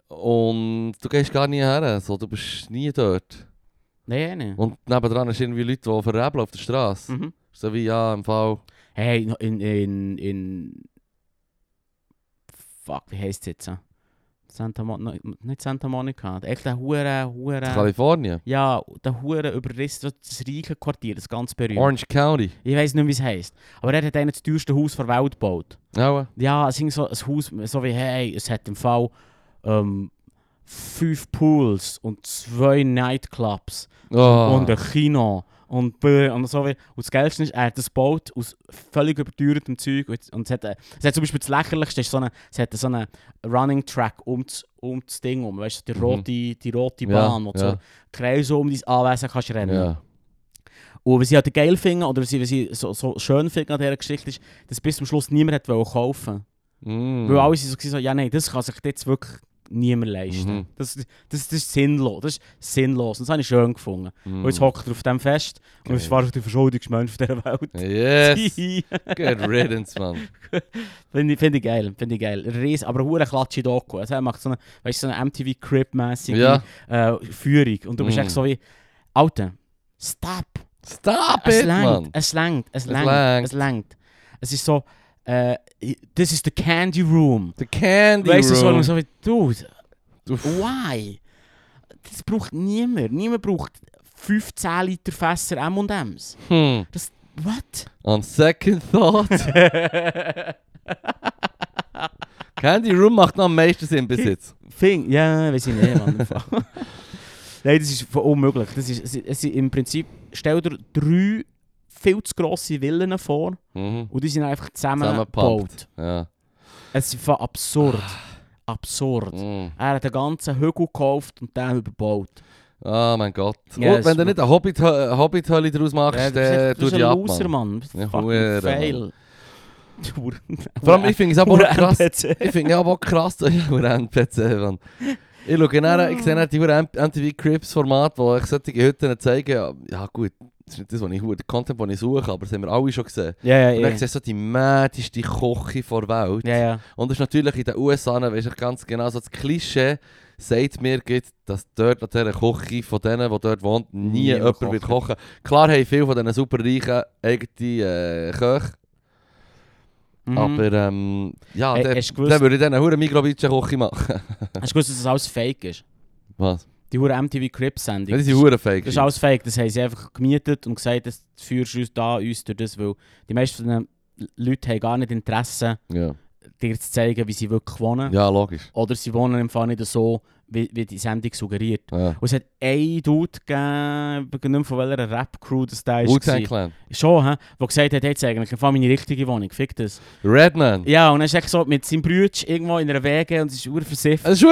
Und du gehst gar nie her, so, du bist nie dort. Nein, nein. Und nebendran hast du irgendwie Leute, die verrebeln auf der Straße. Mhm. So wie, ja, im Fall... Hey, in, in, in... Fuck, wie heisst es jetzt? Santa Mon no, nicht Santa Monica, echt der hure, hure... Kalifornien. Ja, der hure überriss das reiche Quartier, das ganz berühmt. Orange County. Ich weiß nicht, wie es heisst. Aber er hat einen das teuerste Haus der Welt gebaut. Ja, Ja, es ist so ein Haus, so wie, hey, es hat im Fall ähm, fünf Pools und zwei Nightclubs oh. und ein Kino und, und so wie. Und das Geilste ist, er hat das gebaut aus völlig überteuertem Zeug. Und, und es, hat, es hat zum Beispiel das Lächerlichste, ist so eine, es hat so einen Running Track um das, um das Ding um, weißt du, die Mhm. rote, die rote Ja, Bahn, wo du ja. so Kreise um dein Anwesen kannst rennen. Ja. Und was ich halt geil finde, oder was ich, was ich so, so schön finde an dieser Geschichte, ist, dass bis zum Schluss niemand hat wollen kaufen Mm. Weil alle sind so, ja nein, das kann sich jetzt wirklich niemand leisten. Mhm. Das, das, das ist sinnlos. Das ist sinnlos. Und das habe ich schön gefunden. Mm. Und jetzt hockt er auf dem Fest und Geil. ist wahrscheinlich der verschuldungsmensch auf dieser Welt. Yes. Good riddance, man. Finde ich, find ich geil, finde ich geil. Ries, aber hure klatsche Doku. Also er macht so eine, weißt, so eine MTV Crib-mäßige Ja. äh, Führung. Und du bist Mm. echt so wie, Alter, stop. Stop Es it, längt, Mann! es längt, es Es längt, längt. es. Es ist so, äh, this is the candy room. The Candy weißt du, Room. und so wie, dude, Uff. why? Das braucht niemand. Niemand braucht 15 Liter Fässer M&M's. Hm. What? On second thought. Candy Room macht noch am meisten Sinn bis jetzt. Fing, ja, weiß ich nicht, Mann. Nein, das ist unmöglich. Das ist, es, es im Prinzip, stell dir drei viel zu grosse Villen vor Mhm. und die sind einfach zusammen Zusammengepumpt. gebaut. Ja. Es ist absurd. Absurd. Mm. Er hat den ganzen Hügel gekauft und den überbaut. Oh mein Gott. Ja, wenn du nicht eine Hobbit- äh, Hobbit-Hölle daraus machst, Ja, dann tu du bist die ein ab, Loser, Mann. Ja, fail. Vor allem, ich finde es aber krass. Ich finde ja auch krass, dass ich NPC, Mann. Ich schaue dann, ich sehe dann die MTV Crips Format, wo ich solche Hütten zeige. Ja, Ja gut, das ist nicht das, was ich, der Content, den ich suche, aber das haben wir alle schon gesehen. Ja, ja, Und dann siehst du so die mädeste Küche der Welt. Ja, ja. Und das ist natürlich in den USA, weißt du ganz genau, so das Klischee sagt mir, gibt, dass dort an dieser Küche von denen, die dort wohnt, nie Nie jemand kochen. wird kochen. Klar haben viele von diesen superreichen eigene äh, Köche, Mhm. aber ähm, ja, Hey, gewusst- dann würde ich dann eine hure Mikrobitsche Küche machen. Hast du gewusst, dass das alles fake ist? Was? Die hure MTV Crips-Sendung. Ja, die sind hure fake. Das ist alles fake. Das haben sie einfach gemietet und gesagt, das führst du uns da uns durch das, weil die meisten von den Leuten haben gar nicht Interesse, ja. dir zu zeigen, wie sie wirklich wohnen. ja, logisch. Oder sie wohnen im Fall nicht so, wie, die Sendung suggeriert. Ja. Und es hat einen Dude gegeben, ich nicht von welcher Rap-Crew das da ist. Wu-Tang. Clan. Schon, hä? Der gesagt hat, jetzt eigentlich Fall meine richtige Wohnung, fick das. Redman. Ja, und dann ist er so mit seinem Bruder irgendwo in einer Wege und es ist urversifft. Es ist.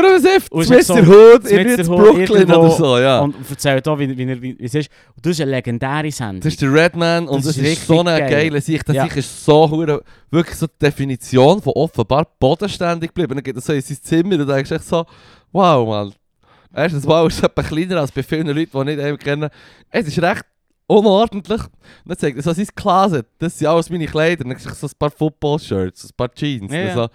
Und es ist der Hood, in Brooklyn oder so, ja. Und erzählt auch, wie, wie, er- wie, es ist. Und das ist eine legendäre Sendung. Das ist der Redman und Das das ist so eine geil. geile Sicht. Das Ja. Sicht ist so hure- wirklich so die Definition von offenbar bodenständig geblieben. Dann geht er so in sein Zimmer und denkst echt so, wow, Mann. Erstens mal ist es etwas kleiner als bei vielen Leuten, die nicht eben kennen. Es ist recht unordentlich. Und dann zeigt er so sein Closet. Das sind alles meine Kleider. Dann siehst du so ein paar Football-Shirts, ein paar Jeans. Ja. So.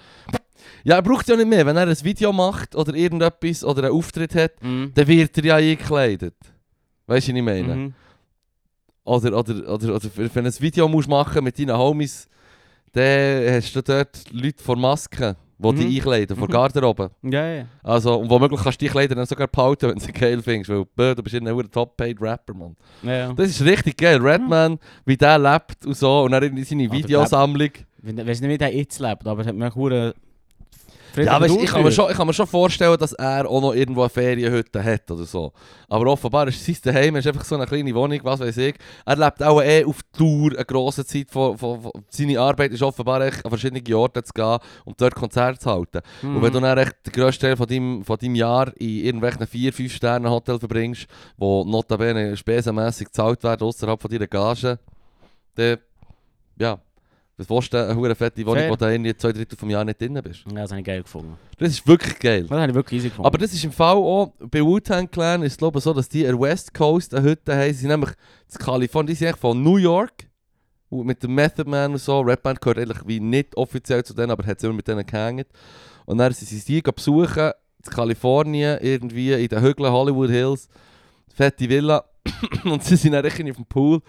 ja, er braucht es ja nicht mehr. Wenn er ein Video macht oder irgendetwas oder einen Auftritt hat, Mhm. dann wird er ja eingekleidet. Weißt du, was ich meine? Mhm. Oder, oder, oder, oder wenn du ein Video musst machen mit deinen Homies, dann hast du dort Leute vor Masken, die Mhm. dich einkleiden, vor Mhm. Garderobe. Ja, ja. Also, und womöglich kannst du die Kleider dann sogar behalten, wenn du sie geil findest, weil bö, du bist ein hoher Top-Paid-Rapper, Mann. ja, ja. Das ist richtig geil. Redman, wie der lebt und so, und dann in seine Videosammlung. Ich weiß nicht, wie der jetzt lebt, aber es hat mir Ja, weißt, ich, kann mir schon, ich kann mir schon vorstellen, dass er auch noch irgendwo eine Ferienhütte hat oder so. Aber offenbar ist sein Daheim ist einfach so eine kleine Wohnung, was weiß ich. Er lebt auch eh auf Tour eine grosse Zeit. Von, von, von, seine Arbeit ist offenbar echt an verschiedene Orte zu gehen und dort Konzerte zu halten. Mhm. Und wenn du dann echt den grössten Teil von deinem, von deinem Jahr in irgendwelchen 4-5 Sternen Hotel verbringst, wo notabene spesenmässig gezahlt werden außerhalb von deiner Gage, dann, ja, was willst du, eine hure fette Wohnung, wo du irgendwie zwei Drittel vom Jahr nicht drin bist. Ja, das habe ich geil gefunden. Das ist wirklich geil. Das habe ich wirklich easy gefunden. Aber das ist im Fall auch, bei Wu-Tang Clan ist es glaube ich so, dass die an West Coast eine Hütte haben. Sie sind nämlich in Kalifornien, die sind eigentlich von New York. Und mit dem Method Man und so, Red Band gehört eigentlich wie nicht offiziell zu denen, aber hat immer mit denen gehängt. Und dann sind sie die besuchen, in Kalifornien, irgendwie in den Hügeln Hollywood Hills, fette Villa. und sie sind dann richtig auf dem Pool,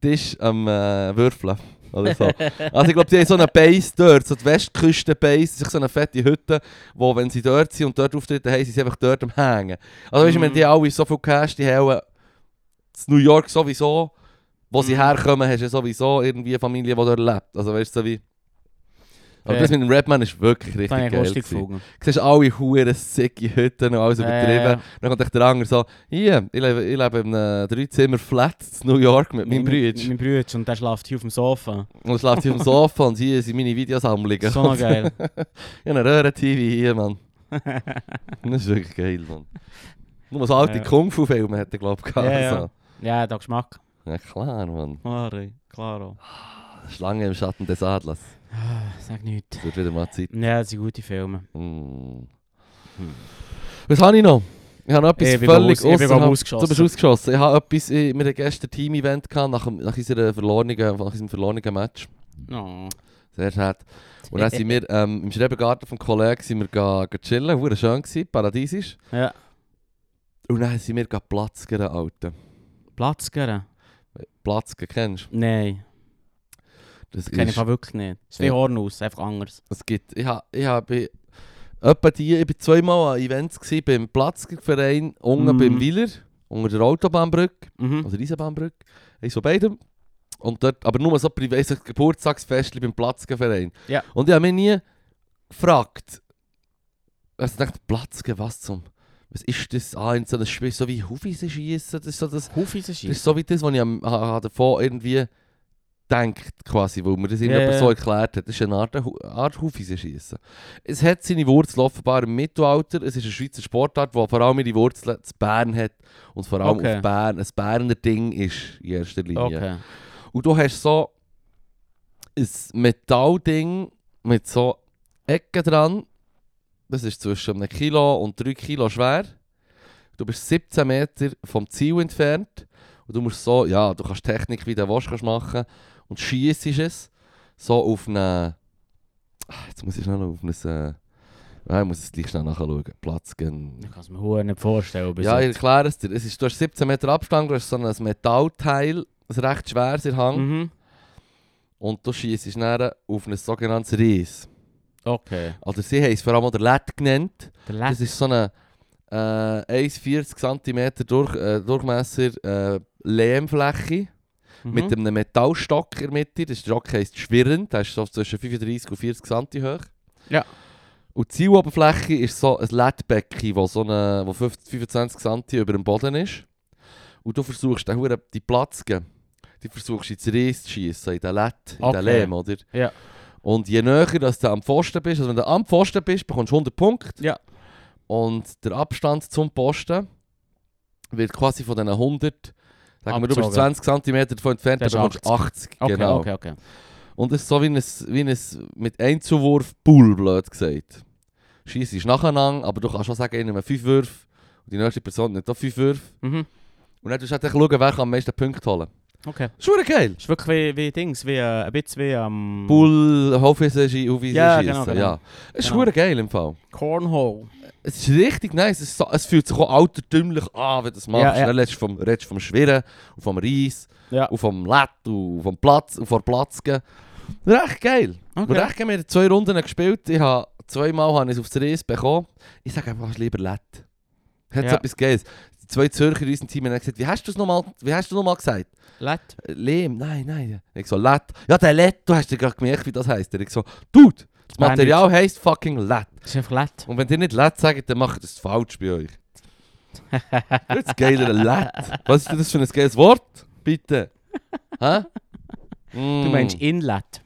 Tisch am äh, Würfeln. Oder so. Also ich glaube, die haben so eine Base dort, so die Westküste-Base, so eine fette Hütte, wo wenn sie dort sind und dort auftreten, haben sie einfach dort am Hängen. Also weißt du, wenn Mhm. die alle so viel Cash, die haben New York sowieso, wo sie Mhm. herkommen, hast du sowieso irgendwie eine Familie, die dort lebt. Also weißt du, so wie... Aber Fair. das mit dem Redman ist wirklich das richtig ich geil. lustig gewesen. gefunden. Du siehst alle hure sicke Hütten und alles Ja, ja, übertrieben. ja. Dann kommt der andere so, hier, ich lebe, ich lebe in einem Dreizimmer-Flat in New York mit meinem Bruder. Mit meinem Bruder und der schläft hier auf dem Sofa. Und ich schlafe hier auf dem Sofa und hier sind meine Videosammlungen. So geil. Ich habe eine Röhren-TV hier, Mann. Das ist wirklich geil, Mann. Nur so alte Ja. Kung-Fu-Filme hätte ich glaube ich gehabt. Ja, ja. So. ja, der Geschmack. ja klar, Mann. Klaro, klaro. Schlange im Schatten des Adlers. Ah, Sag nichts. Das wird wieder mal Zeit. Ja, das sind gute Filme. Mm. Hm. Was habe ich noch? Ich habe noch etwas Ich völlig aus- ich ausgeschossen. Du bist ausgeschossen. Ich habe etwas, ich- wir hatten gestern Team-Event gehabt, nach, nach, unserer verlorenen, nach unserem verlorenen Match. No. Sehr hart. Und dann sind wir ähm, im Schrebergarten vom Kollegen sind wir ga, ga chillen, war schön gewesen, paradiesisch. Ja. Und dann sind wir Platz gehen, Alter. Platz geben. Platzke kennst Nein, Das kenne ich wirklich nicht. Es ist wie. Hornhaus, einfach anders. es gibt, ich habe ich hab bei, etwa die, ich war zweimal an Events gewesen, beim Platzke-Verein, unten Mhm. beim Wieler, unter der Autobahnbrücke, Mhm. oder Eisenbahnbrücke, eins von beidem. Und dort, aber nur so privat, so Geburtstagsfest beim Platzke-Verein. Ja. Und ich habe mich nie gefragt, also ich dachte, Platzke, was zum, was ist das? Ah, in so einem Spiel, so wie Hufis schießen, das ist so das, Hufis das ist so wie das, was ich am, davon irgendwie denkt, quasi, wo mir das Ja, irgendjemand ja. so erklärt hat. Das ist eine Art, Art Hufis schießen. Es hat seine Wurzeln offenbar im Mittelalter, es ist eine Schweizer Sportart, die vor allem ihre Wurzeln zu Bern hat und vor allem Okay. auf Bern, ein Berner Ding ist in erster Linie. Okay. Und du hast so ein Metallding mit so Ecken dran. Das ist zwischen einem Kilo und 3 Kilo schwer. Du bist 17 Meter vom Ziel entfernt. Und du musst so, ja, du kannst Technik wie der Wasch kannst machen und schießt es so auf eine. Ah, Jetzt muss ich schnell auf ein. Äh, ja, ich muss es gleich schnell nachschauen. Platz gehen. Ich kann es mir nicht vorstellen. Ja, ich erkläre es dir. Es ist, du hast 17 Meter Abstand, du hast so ein Metallteil, ein recht schweres in Hand. Mhm. Und du schießt dann auf ein sogenanntes Ries. Okay. Oder sie haben es vor allem der LED genannt. Der Das Letzte. ist so eine äh, 1,40 cm durch, äh, Durchmesser äh, Lehmfläche Mhm. mit einem Metallstock in der Mitte. Der Stock heisst schwirrend, der ist so zwischen 35 und 40 cm hoch. Ja. Und die Zieloberfläche ist so ein LED-Becken, wo, so eine, wo 50, 25 cm über dem Boden ist. Und du versuchst den Huren die Platz zu geben. Die versuchst ins Ries zu schießen, in den LED, in Okay. den Lehm, oder? Ja. Und je näher dass du am Pfosten bist, also wenn du am Pfosten bist, bekommst du 100 Punkte. Ja. Und der Abstand zum Posten wird quasi von diesen 100, sagen wir, du bist Abgezogen. 20 cm davon entfernt, dann ist bekommst du 80. Okay, genau. okay, okay. Und es ist so wie ein, wie ein mit Einzuwurf Pool, blöd gesagt. Schießt ist nacheinander, aber du kannst schon sagen, ich nehme 5 Würfe und die nächste Person nimmt auch 5 Würfe. Mhm. Und dann tust du halt schauen, wer kann am meisten Punkte holen. Okay. Das ist verdammt geil. Ist wirklich wie, wie Dings, wie, äh, ein bisschen wie am... Pool, Hofwiese, Hofwiese Ja, schießen. genau, genau. Ja. Es ist Genau. geil im Fall. Cornhole. Es ist richtig nice. Es, es fühlt sich auch altertümlich an, wenn du das machst. Ja, ja. Dann redest du vom, redest vom Schwirren, und vom Reis, Ja. und vom Lett, und vom Platz, und vom Platzgen. Recht geil. Okay. Und recht geil. Wir haben zwei Runden gespielt. Ich habe zweimal habe ich es aufs Reis bekommen. Ich sage einfach, lieber Lett. Hat Ja. etwas Geiles. Zwei Zürcher in unserem Team haben gesagt, wie hast du es nochmal, nochmal gesagt? Let. Äh, Lehm, nein, nein. Ich so, Lett. Ja, der Lett, du hast dir gerade gemerkt, wie das heisst. Ich so, Dude, das Material heisst fucking Lett. Das ist einfach Let. Und wenn ihr nicht Lett sagt, dann macht ihr das falsch bei euch. Das geilere Lett. Was ist denn das für ein geiles Wort? Bitte. Hä? Mm. Du meinst Inlet.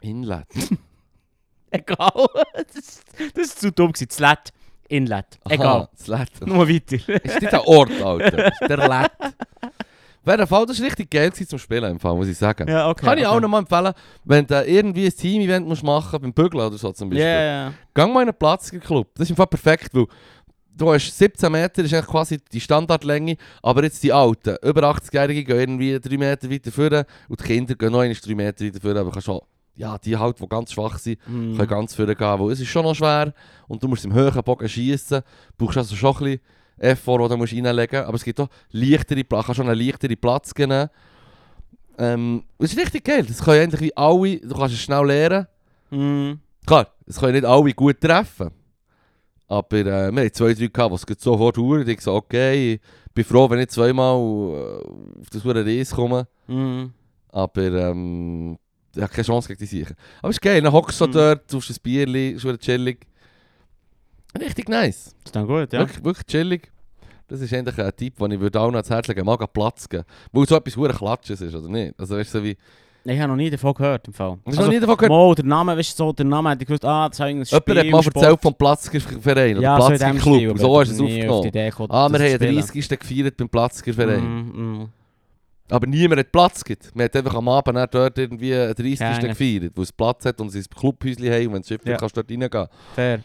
Inlet. Egal. das, ist, das ist zu dumm gewesen. Das Let. Inlet. Egal. Aha, das Lett. Nur weiter. Ist nicht ein Ort, Alter. Ist der Lett. Auf jeden Fall, das war richtig geil zum Spielen, im Fall, muss ich sagen. ja, okay. Kann ich okay. auch nochmal empfehlen, wenn du irgendwie ein Team-Event musst machen beim Bügeln oder so zum Beispiel. ja, ja. Gang mal in einen Platzclub. Das ist im Fall perfekt, weil du hast 17 Meter, das ist eigentlich quasi die Standardlänge, aber jetzt die Alten, über 80-Jährige gehen irgendwie 3 Meter weiter vorne und die Kinder gehen noch einmal 3 Meter weiter vorne, aber kannst schon, ja, die halt, die ganz schwach sind, Hm. können ganz vorne gehen, weil es ist schon noch schwer und du musst im höheren Bogen schießen, brauchst also schon ein bisschen Effort, den du musst reinlegen musst, aber es gibt auch leichtere kannst schon einen leichteren Platz nehmen. Ähm, das ist richtig geil, das können eigentlich wie alle, du kannst es schnell lernen, Hm. Klar, es können nicht alle gut treffen. Aber äh, wir haben zwei, drei gehabt, die es sofort dauert. Ich so, okay, ich bin froh, wenn ich zweimal äh, auf das Reis komme. Hm. Aber ähm, habe keine Chance gegen die Sicher. Aber es ist geil, dann hockst du so Mhm. dort, tust ein Bierli, ist verdammt chillig. Richtig nice. Das ist dann gut, ja. Wirklich, wirklich chillig. Das ist eigentlich ein Tipp, den ich würde auch noch ans Herz legen mag Platz geben. Weil so etwas verdammt Klatsches ist, oder nicht? Also weißt du, so wie... Ich habe noch nie davon gehört, im Fall. Hast du noch nie davon gehört? Mal, der Name, weißt du, so, der Name hätte ich gewusst, ah, das ist eigentlich ein Jemand hat Spiel, mal Sport. erzählt vom Platzgerverein oder ja, so Platzgerclub. So hast ich du es aufgenommen. Gekommen, Ah, wir haben den spielen. 30. gefeiert beim Platzgerverein. Mm, mm. Aber niemand hat Platz gegeben. Man hat einfach am Abend dann dort irgendwie einen 30. Keine. gefeiert, wo es Platz hat und sie ein Clubhäuschen haben und wenn es Schiff Ja. kannst du dort reingehen. Fair.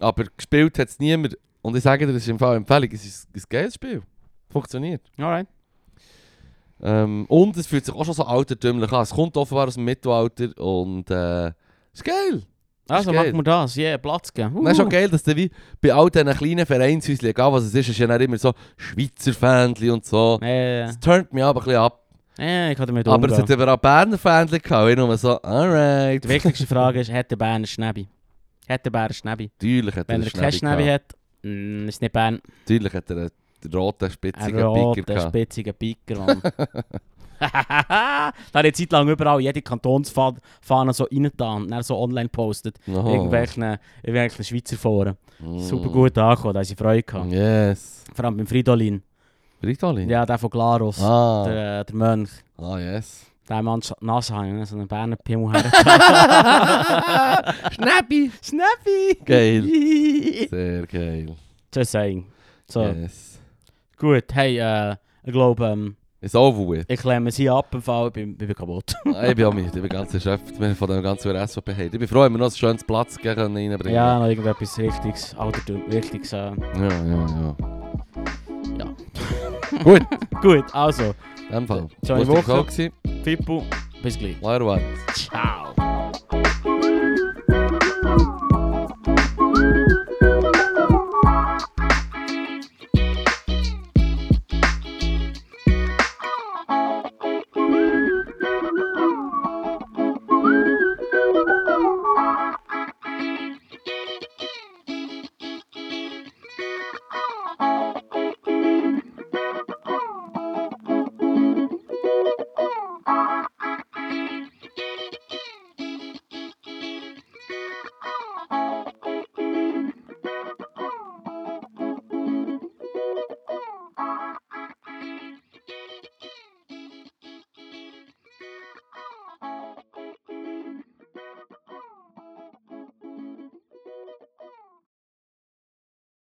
Aber gespielt hat es niemand. Und ich sage dir, das ist im Fall Empfehlung, es ist ein geiles Spiel. Funktioniert. Alright. Ähm, und es fühlt sich auch schon so altertümlich an. Es kommt offenbar aus dem Mittelalter und äh, ist geil. Also machen wir das. Yeah, Platz geben. Das ist auch Uh. geil, dass du wie bei all diesen kleinen Vereinshäuschen, egal was es ist, ist ja dann immer so Schweizer Fähnchen und so. Äh, Das turnt mich aber ein bisschen ab. äh, ich kann damit Aber es hat aber auch Berner Fähnchen gehabt. Ich nur so, alright. Die wichtigste Frage ist, hat der Bär einen Schnäbi? Hat der Bär einen Schnäbi? Natürlich hat Wenn einen er keinen Schnäbi hat, mm, ist nicht Bern. Natürlich hat er einen roten, spitzigen Picker gehabt. spitziger Piker, Mann. da hat eine Zeit lang überall jede Kantonsfahne so reingetan und dann so online postet. Oh. Irgendwelchen, irgendwelchen Schweizer Foren. Mm. Super gut angekommen, da haben sie Freude gehabt. Yes. Vor allem beim Fridolin. Fridolin? Ja, der von Glaros. Ah. Der, der Mönch. ah, yes. Der Mann Nase haben, so einen Berner Pimmel her. Schnäppi! Schnäppi! Geil. Sehr geil. Just saying. So, Yes. gut. Hey, äh, ich glaube, ähm, Ist over with. ich klemme sie ab im Fall, ich bin, ich bin kaputt. Ah, ich bin auch mit. Ich bin ganz erschöpft von dem ganzen SVP. haben. Ich bin froh, wenn wir noch ein schönes Platz reinbringen ja, noch irgendetwas Richtiges, Altertum, Wichtiges. Äh, ja, ja. ja. ja. Gut, Gut, also, in dem Fall. Schöne Woche. Fippo, bis gleich. One. Ciao.